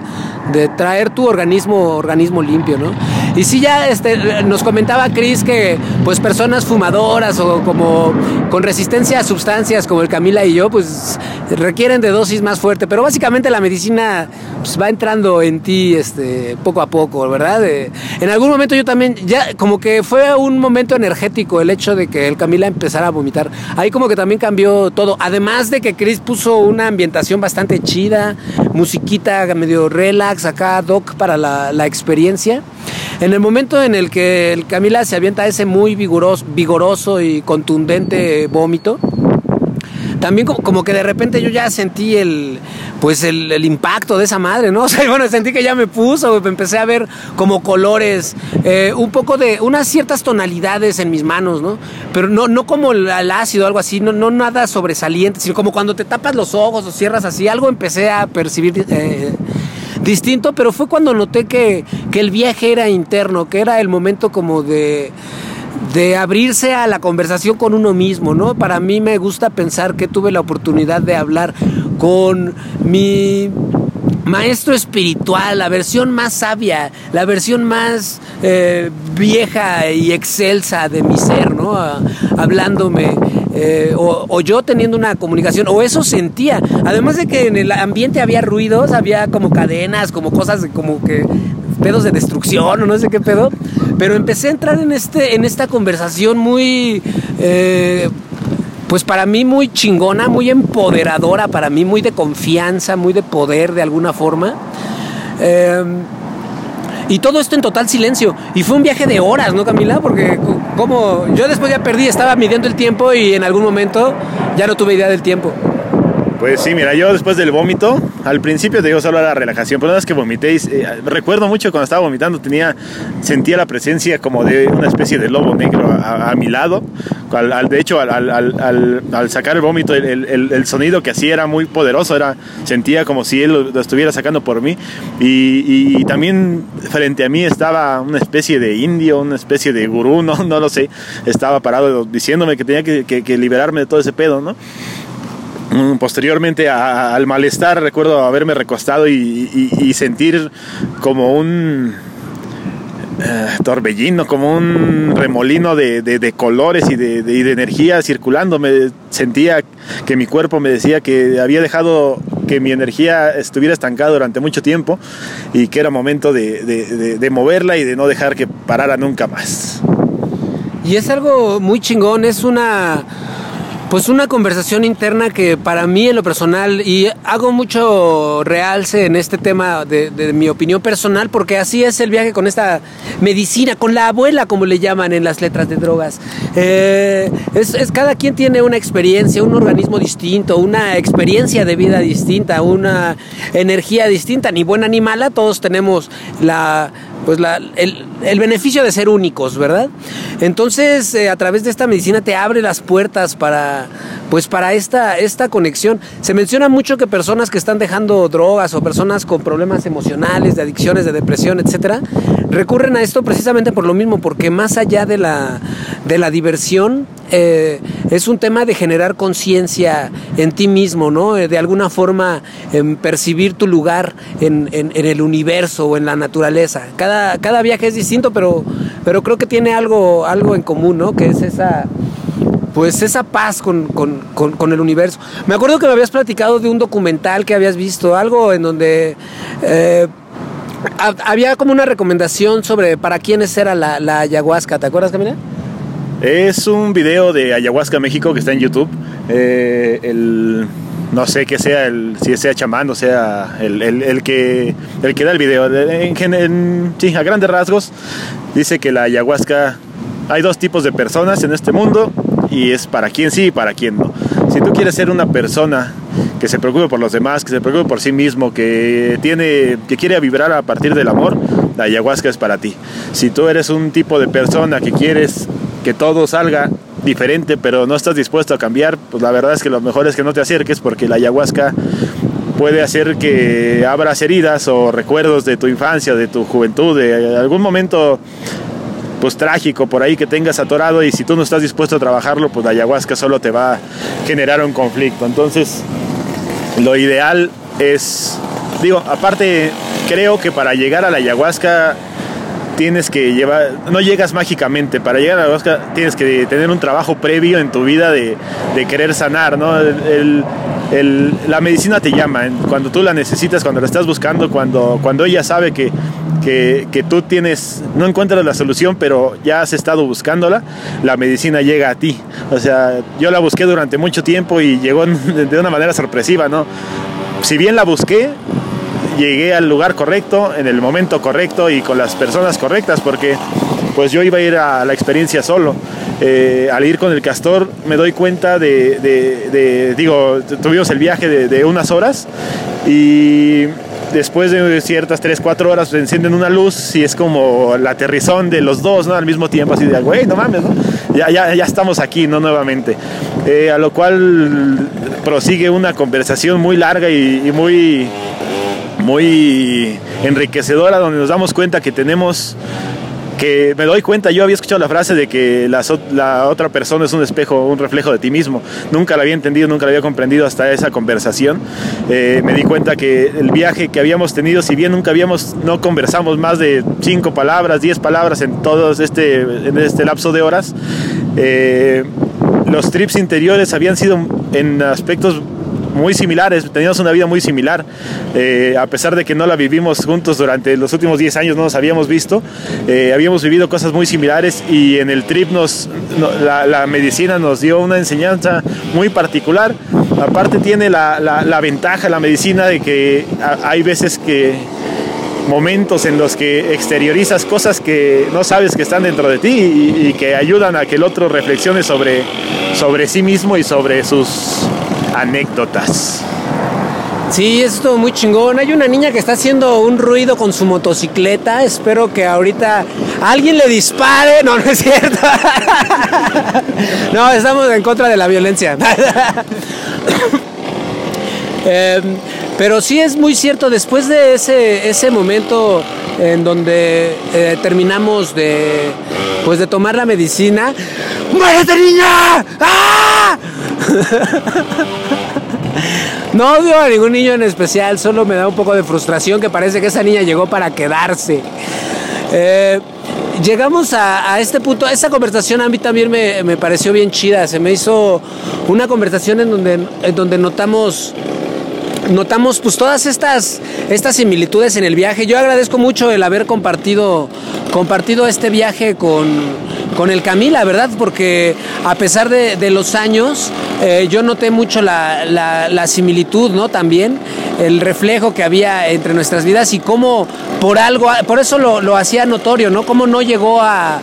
de traer tu organismo, organismo limpio, ¿no? Y sí ya este, nos comentaba Chris que pues personas fumadoras o como con resistencia a sustancias como el Camila y yo, pues requieren de dosis más fuerte. Pero básicamente la medicina pues, va entrando en ti este, poco a poco, ¿verdad? en algún momento yo también, ya como que fue un momento energético el hecho de que el Camila empezara a vomitar. Ahí como que también cambió todo. Además de que Chris puso una ambientación bastante chida, musiquita medio relax acá, doc para la, la experiencia. En el momento en el que el Camila se avienta ese muy vigoroso, vigoroso y contundente vómito, también como, que de repente yo ya sentí el pues el, impacto de esa madre, ¿no? O sea, bueno, sentí que ya me puso, empecé a ver como colores, eh, un poco de unas ciertas tonalidades en mis manos, ¿no? Pero no, no como el, ácido o algo así, no, no nada sobresaliente, sino como cuando te tapas los ojos o cierras así, algo empecé a percibir eh, distinto, pero fue cuando noté que, que el viaje era interno, que era el momento como de de abrirse a la conversación con uno mismo, ¿no? Para mí me gusta pensar que tuve la oportunidad de hablar con mi maestro espiritual, la versión más sabia, la versión más eh, vieja y excelsa de mi ser, ¿no? hablándome. Eh, o, yo teniendo una comunicación, o eso sentía. Además de que en el ambiente había ruidos, había como cadenas, como cosas como que pedos de destrucción o no sé qué pedo. Pero empecé a entrar en, este, en esta conversación muy... Eh, pues para mí muy chingona, muy empoderadora, para mí muy de confianza, muy de poder de alguna forma. Em, y todo esto en total silencio. Y fue un viaje de horas, ¿no, Camila? Porque como yo después ya perdí, estaba midiendo el tiempo y en algún momento ya no tuve idea del tiempo. Pues sí, mira, yo después del vómito, al principio te digo solo la relajación, pero una vez que vomité, eh, recuerdo mucho cuando estaba vomitando, tenía, sentía la presencia como de una especie de lobo negro a, mi lado. Al, de hecho, al, sacar el vómito, el, sonido que hacía era muy poderoso, era, sentía como si él lo, estuviera sacando por mí. Y, también frente a mí estaba una especie de indio, una especie de gurú, no, no lo sé, estaba parado diciéndome que tenía que liberarme de todo ese pedo, ¿no? Mm, posteriormente al malestar recuerdo haberme recostado y, sentir como un eh, torbellino, como un remolino de, colores y de, de, energía circulando. Me sentía que mi cuerpo me decía que había dejado que mi energía estuviera estancada durante mucho tiempo y que era momento de moverla y de no dejar que parara nunca más. Y es algo muy chingón, es una pues una conversación interna que para mí en lo personal, y hago mucho realce en este tema de, mi opinión personal, porque así es el viaje con esta medicina, con la abuela, como le llaman en las letras de drogas. Eh, es, cada quien tiene una experiencia, un organismo distinto, una experiencia de vida distinta, una energía distinta, ni buena ni mala, todos tenemos la pues la, el, el, beneficio de ser únicos, ¿verdad? Entonces, eh, a través de esta medicina te abre las puertas para, pues para esta, esta conexión. Se menciona mucho que personas que están dejando drogas o personas con problemas emocionales, de adicciones, de depresión, etcétera, recurren a esto precisamente por lo mismo, porque más allá de la, de la diversión, eh, es un tema de generar conciencia en ti mismo, ¿no? Eh, de alguna forma en percibir tu lugar en, en, el universo o en la naturaleza. Cada, cada viaje es distinto, pero, pero creo que tiene algo, algo en común, ¿no? Que es esa pues esa paz con, el universo. Me acuerdo que me habías platicado de un documental que habías visto, algo en donde eh, había como una recomendación sobre para quiénes era la, la ayahuasca, ¿te acuerdas, Camila? Es un video de Ayahuasca México que está en YouTube. Eh, no sé qué sea, si sea chamán o sea el, que, da el video. En, sí, a grandes rasgos, dice que la ayahuasca. Hay dos tipos de personas en este mundo y es para quien sí y para quien no. Si tú quieres ser una persona que se preocupe por los demás, que se preocupe por sí mismo, que, tiene, que quiere vibrar a partir del amor, la ayahuasca es para ti. Si tú eres un tipo de persona que quieres que todo salga diferente, pero no estás dispuesto a cambiar, pues la verdad es que lo mejor es que no te acerques porque la ayahuasca puede hacer que abras heridas o recuerdos de tu infancia, de tu juventud, de algún momento pues trágico por ahí que tengas atorado y si tú no estás dispuesto a trabajarlo, pues la ayahuasca solo te va a generar un conflicto. Entonces, lo ideal es, digo, aparte creo que para llegar a la ayahuasca tienes que llevar, no llegas mágicamente, para llegar a la ayahuasca tienes que tener un trabajo previo en tu vida de, querer sanar, ¿no? la medicina te llama, cuando tú la necesitas, cuando la estás buscando, cuando, cuando ella sabe que, que, tú tienes, no encuentras la solución, pero ya has estado buscándola, la medicina llega a ti. O sea, yo la busqué durante mucho tiempo y llegó de una manera sorpresiva, ¿no? Si bien la busqué, llegué al lugar correcto, en el momento correcto y con las personas correctas, porque pues yo iba a ir a la experiencia solo. Eh, al ir con el castor me doy cuenta de, digo, tuvimos el viaje de, unas horas y después de ciertas 3, 4 horas se encienden una luz y es como la aterrizón de los dos, ¿no? Al mismo tiempo, así de, güey, no mames, Ya, ya, ya estamos aquí, ¿no? Nuevamente. Eh, a lo cual prosigue una conversación muy larga y muy muy enriquecedora donde nos damos cuenta que tenemos que me doy cuenta, yo había escuchado la frase de que la, otra persona es un espejo, un reflejo de ti mismo. Nunca la había entendido, nunca la había comprendido hasta esa conversación. Eh, me di cuenta que el viaje que habíamos tenido, si bien nunca habíamos, no conversamos más de cinco palabras, diez palabras en todo este, en este lapso de horas, eh, los trips interiores habían sido en aspectos muy similares, teníamos una vida muy similar, eh, a pesar de que no la vivimos juntos durante los últimos 10 años, no nos habíamos visto, eh, habíamos vivido cosas muy similares y en el trip nos, la, medicina nos dio una enseñanza muy particular. Aparte tiene la, la ventaja la medicina de que hay veces que momentos en los que exteriorizas cosas que no sabes que están dentro de ti y, y, que ayudan a que el otro reflexione sobre, sobre sí mismo y sobre sus anécdotas. Sí, es todo muy chingón. Hay una niña que está haciendo un ruido con su motocicleta. Espero que ahorita alguien le dispare. No, no es cierto. no, estamos en contra de la violencia. Em, pero sí es muy cierto, después de ese, ese momento en donde eh, terminamos de, pues de tomar la medicina, ¡Muérete niña! ¡Ah! No odio a ningún niño en especial, solo me da un poco de frustración que parece que esa niña llegó para quedarse. Eh, llegamos a, este punto, esta conversación a mí también me, pareció bien chida, se me hizo una conversación en donde, en donde notamos notamos pues todas estas, estas similitudes en el viaje. Yo agradezco mucho el haber compartido, compartido este viaje con, con el Camila, ¿verdad? Porque a pesar de, los años, eh, yo noté mucho la, similitud, ¿no? También el reflejo que había entre nuestras vidas y cómo por algo, por eso lo, hacía notorio, ¿no? Cómo no llegó a,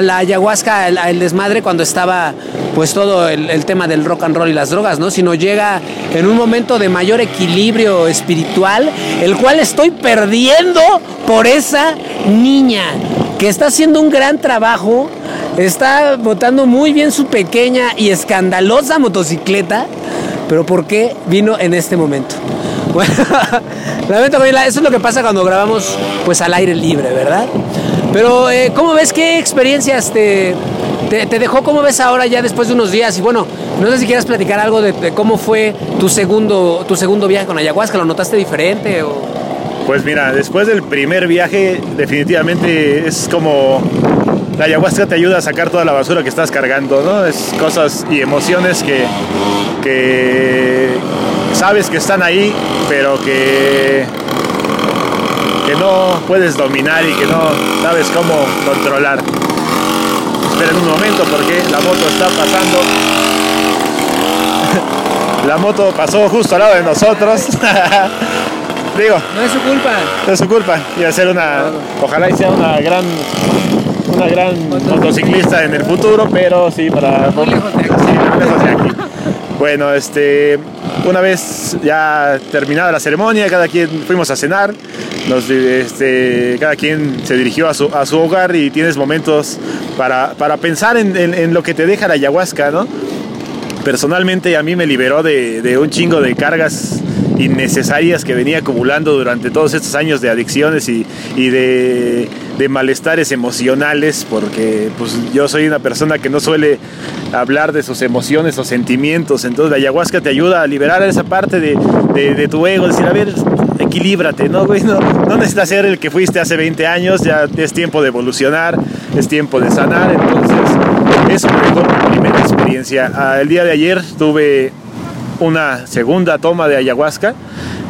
la ayahuasca, al, desmadre cuando estaba pues todo el, el, tema del rock and roll y las drogas, ¿no? Sino llega en un momento de mayor equilibrio espiritual, el cual estoy perdiendo por esa niña que está haciendo un gran trabajo, está botando muy bien su pequeña y escandalosa motocicleta, pero ¿por qué vino en este momento? Bueno, lamento, eso es lo que pasa cuando grabamos pues al aire libre, ¿verdad? Pero, eh, ¿cómo ves qué experiencias te, te, dejó? ¿Cómo ves ahora ya después de unos días? Y bueno, no sé si quieres platicar algo de, de, cómo fue tu segundo, tu segundo viaje con ayahuasca. ¿Lo notaste diferente o...? Pues mira, después del primer viaje definitivamente es como la ayahuasca te ayuda a sacar toda la basura que estás cargando, ¿no? Es cosas y emociones que, que sabes que están ahí, pero que, que no puedes dominar y que no sabes cómo controlar. Esperen un momento porque la moto está pasando. la moto pasó justo al lado de nosotros. Digo. No es su culpa. No es su culpa. Y hacer una. Ojalá y sea una gran. Una gran motociclista en el futuro, pero sí, para. Muy lejos de aquí. Bueno, este. Una vez ya terminada la ceremonia, cada quien fuimos a cenar. Nos, este, cada quien se dirigió a su, a su hogar y tienes momentos para, para pensar en, en, lo que te deja la ayahuasca, ¿no? Personalmente a mí me liberó de, de un chingo de cargas innecesarias que venía acumulando durante todos estos años de adicciones y, de, malestares emocionales, porque pues, yo soy una persona que no suele hablar de sus emociones o sentimientos, entonces ayahuasca te ayuda a liberar esa parte de, tu ego, decir, a ver, equilíbrate, ¿no, No, no necesitas ser el que fuiste hace 20 años, ya es tiempo de evolucionar, es tiempo de sanar, entonces eso fue mi primera experiencia. Ah, el día de ayer tuve una segunda toma de ayahuasca,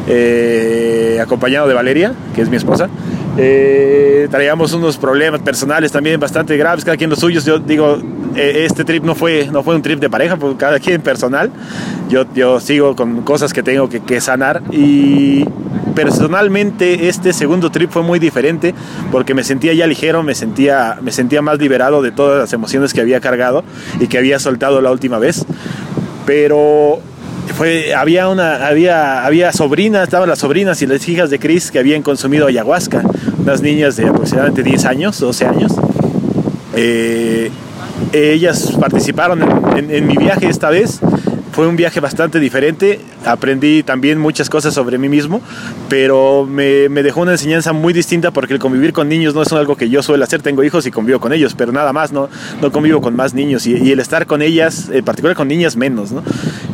eh, acompañado de Valeria, que es mi esposa. Eh, traíamos unos problemas personales también bastante graves, cada quien los suyos. Yo digo, eh, este trip no fue, no fue un trip de pareja, fue cada quien personal. Yo, yo sigo con cosas que tengo que, que sanar y personalmente este segundo trip fue muy diferente porque me sentía ya ligero, me sentía, me sentía más liberado de todas las emociones que había cargado y que había soltado la última vez. Pero fue, había una, había, había sobrinas, estaban las sobrinas y las hijas de Chris que habían consumido ayahuasca, unas niñas de aproximadamente 10 años, 12 años. Eh, ellas participaron en, mi viaje esta vez. Fue un viaje bastante diferente, aprendí también muchas cosas sobre mí mismo, pero me, dejó una enseñanza muy distinta porque el convivir con niños no es algo que yo suelo hacer, tengo hijos y convivo con ellos, pero nada más, no, no convivo con más niños. Y, el estar con ellas, en particular con niñas menos, ¿no?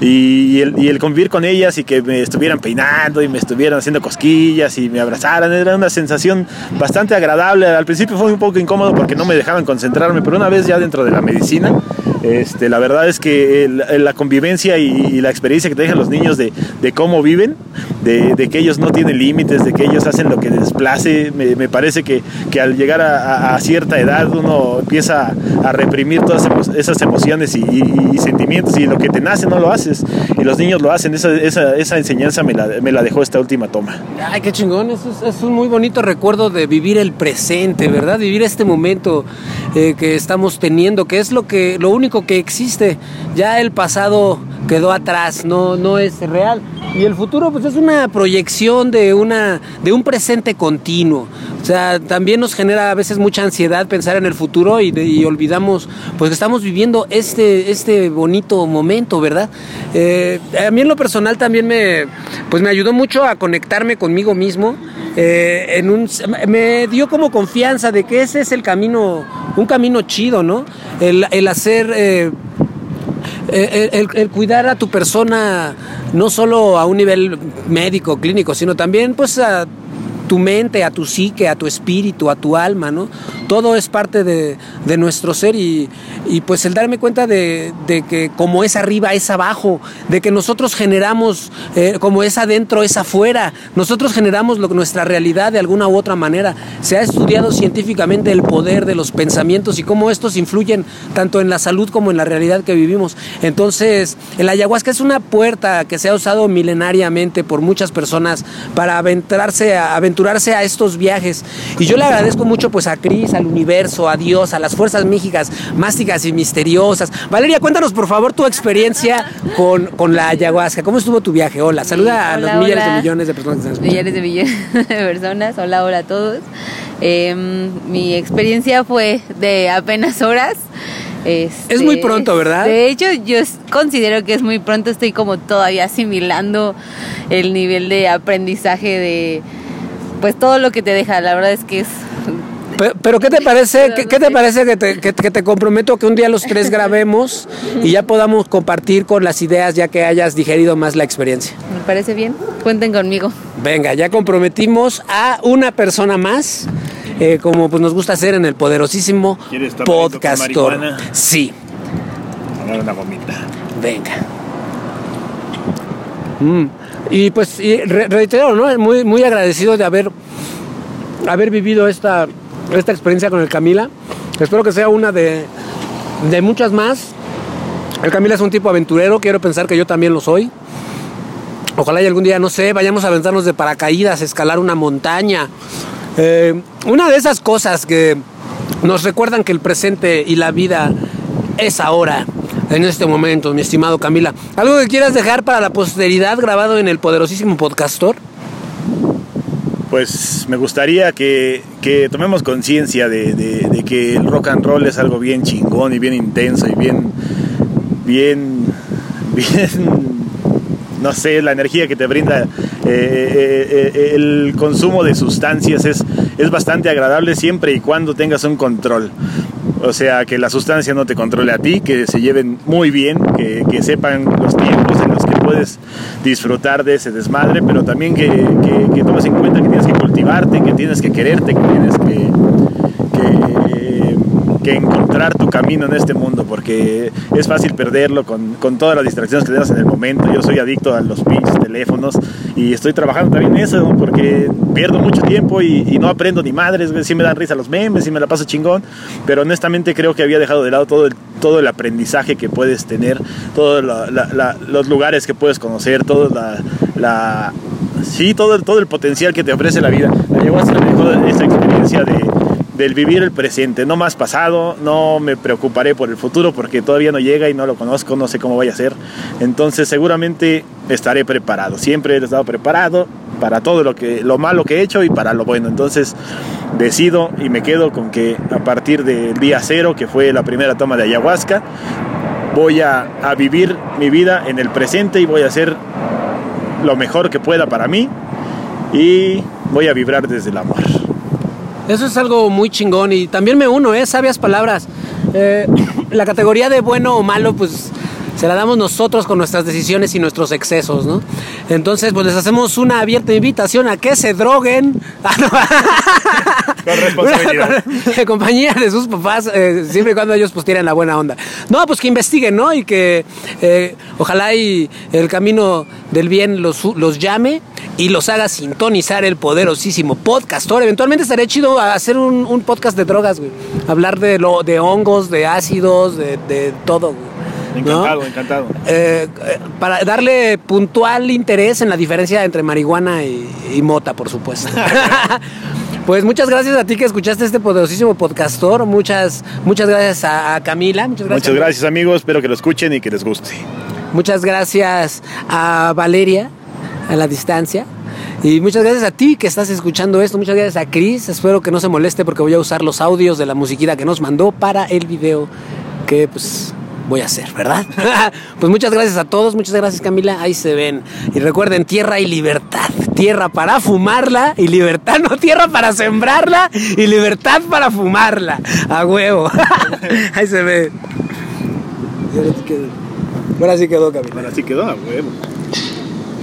Y, el, y el convivir con ellas y que me estuvieran peinando y me estuvieran haciendo cosquillas y me abrazaran, era una sensación bastante agradable, al principio fue un poco incómodo porque no me dejaban concentrarme, pero una vez ya dentro de la medicina, este, la verdad es que la convivencia y, la experiencia que te dejan los niños de, cómo viven, de, que ellos no tienen límites, de que ellos hacen lo que les place, me, parece que, al llegar a, cierta edad uno empieza a reprimir todas esas emociones y, sentimientos y lo que te nace no lo haces y los niños lo hacen. Esa, enseñanza me la, dejó esta última toma. Ay, qué chingón, es, es, un muy bonito recuerdo de vivir el presente, ¿verdad? Vivir este momento eh, que estamos teniendo, que es lo, que, lo único que existe. Ya el pasado quedó atrás, no, no es real. Y el futuro pues es una proyección de, una, de un presente continuo. O sea, también nos genera a veces mucha ansiedad pensar en el futuro y, olvidamos pues que estamos viviendo este, este bonito momento, ¿verdad? Eh, a mí en lo personal también me, pues me ayudó mucho a conectarme conmigo mismo. Eh, en un, me dio como confianza de que ese es el camino, un camino chido, ¿no? El, el hacer... Eh, el, el, cuidar a tu persona no solo a un nivel médico, clínico, sino también pues a tu mente, a tu psique, a tu espíritu, a tu alma, ¿no? Todo es parte de, nuestro ser y, pues el darme cuenta de, que como es arriba es abajo, de que nosotros generamos eh, como es adentro es afuera, nosotros generamos lo, nuestra realidad de alguna u otra manera. Se ha estudiado científicamente el poder de los pensamientos y cómo estos influyen tanto en la salud como en la realidad que vivimos. Entonces, el ayahuasca es una puerta que se ha usado milenariamente por muchas personas para aventarse a aventurarse a estos viajes. Y yo le agradezco mucho pues a Cris, al universo, a Dios, a las fuerzas mágicas, mágicas y misteriosas. Valeria, cuéntanos por favor tu experiencia con, con la ayahuasca. ¿Cómo estuvo tu viaje? Hola, saluda a los millares de millones de personas que están Millares de millones de personas. Hola, hola a todos. Em, mi experiencia fue de apenas horas. es muy este, pronto, ¿verdad? De hecho, yo considero que es muy pronto. Estoy como todavía asimilando el nivel de aprendizaje de pues todo lo que te deja, la verdad es que es pero, ¿qué te parece, ¿qué, te parece que te, que, te, comprometo que un día los tres grabemos y ya podamos compartir con las ideas ya que hayas digerido más la experiencia? Me parece bien, cuenten conmigo. Venga, ya comprometimos a una persona más, eh, como pues nos gusta hacer en el poderosísimo podcastor. Sí. una gomita. Venga. Mm. Y pues reitero, ¿no? Muy, muy agradecido de haber, haber vivido esta, esta experiencia con el Camila. Espero que sea una de, de muchas más. El Camila es un tipo aventurero, quiero pensar que yo también lo soy. Ojalá y algún día, no sé, vayamos a aventarnos de paracaídas, escalar una montaña. Eh, una de esas cosas que nos recuerdan que el presente y la vida es ahora en este momento, mi estimado Camila. ¿Algo que quieras dejar para la posteridad grabado en el poderosísimo podcastor? Pues me gustaría que, tomemos conciencia de, que el rock and roll es algo bien chingón y bien intenso y bien, bien, bien, no sé, la energía que te brinda eh, eh, eh, el consumo de sustancias es, es bastante agradable siempre y cuando tengas un control. O sea, que la sustancia no te controle a ti, que se lleven muy bien, que, sepan los tiempos en los que puedes disfrutar de ese desmadre, pero también que, que tomes en cuenta que tienes que cultivarte, que tienes que quererte, que tienes que, que encontrar tu camino en este mundo, porque es fácil perderlo con, con todas las distracciones que tengas en el momento. Yo soy adicto a los pinches teléfonos y estoy trabajando también en eso, porque pierdo mucho tiempo y, no aprendo ni madres, sí me dan risa los memes, sí me la paso chingón, pero honestamente creo que había dejado de lado todo el, todo el aprendizaje que puedes tener, todos los lugares que puedes conocer, toda la, sí, todo, todo el potencial que te ofrece la vida. La llevó a ser esa experiencia de del vivir el presente, no más pasado, no me preocuparé por el futuro porque todavía no llega y no lo conozco, no sé cómo vaya a ser. Entonces seguramente estaré preparado, siempre he estado preparado para todo lo que lo malo que he hecho y para lo bueno. Entonces decido y me quedo con que a partir del día cero, que fue la primera toma de ayahuasca, voy a, a vivir mi vida en el presente y voy a hacer lo mejor que pueda para mí y voy a vibrar desde el amor. Eso es algo muy chingón y también me uno, ¿eh? Sabias palabras. Eh, la categoría de bueno o malo, pues se la damos nosotros con nuestras decisiones y nuestros excesos, ¿no? Entonces, pues les hacemos una abierta invitación a que se droguen. con responsabilidad. En compañía de sus papás, eh, siempre y cuando ellos pues tienen la buena onda. No, pues que investiguen, ¿no? Y que eh, ojalá y el camino del bien los, los llame y los haga sintonizar el poderosísimo podcastor. Eventualmente estaría chido hacer un, podcast de drogas, güey. Hablar de, lo, de hongos, de ácidos, de, de todo, güey. Encantado, encantado. Eh, para darle puntual interés en la diferencia entre marihuana y, mota, por supuesto. Pues muchas gracias a ti que escuchaste este poderosísimo podcastor. Muchas, muchas gracias a, Camila. Muchas gracias, muchas gracias amigos. Espero que lo escuchen y que les guste. Muchas gracias a Valeria a la distancia. Y muchas gracias a ti que estás escuchando esto. Muchas gracias a Chris. Espero que no se moleste porque voy a usar los audios de la musiquita que nos mandó para el video que pues voy a hacer, ¿verdad? pues muchas gracias a todos, muchas gracias Camila, ahí se ven. Y recuerden, tierra y libertad, tierra para fumarla y libertad, no tierra para sembrarla y libertad para fumarla, a huevo. ahí se ve. Bueno, así quedó, Camilo. Bueno, así quedó, a huevo.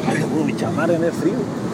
Ay, mi chamarra en el frío.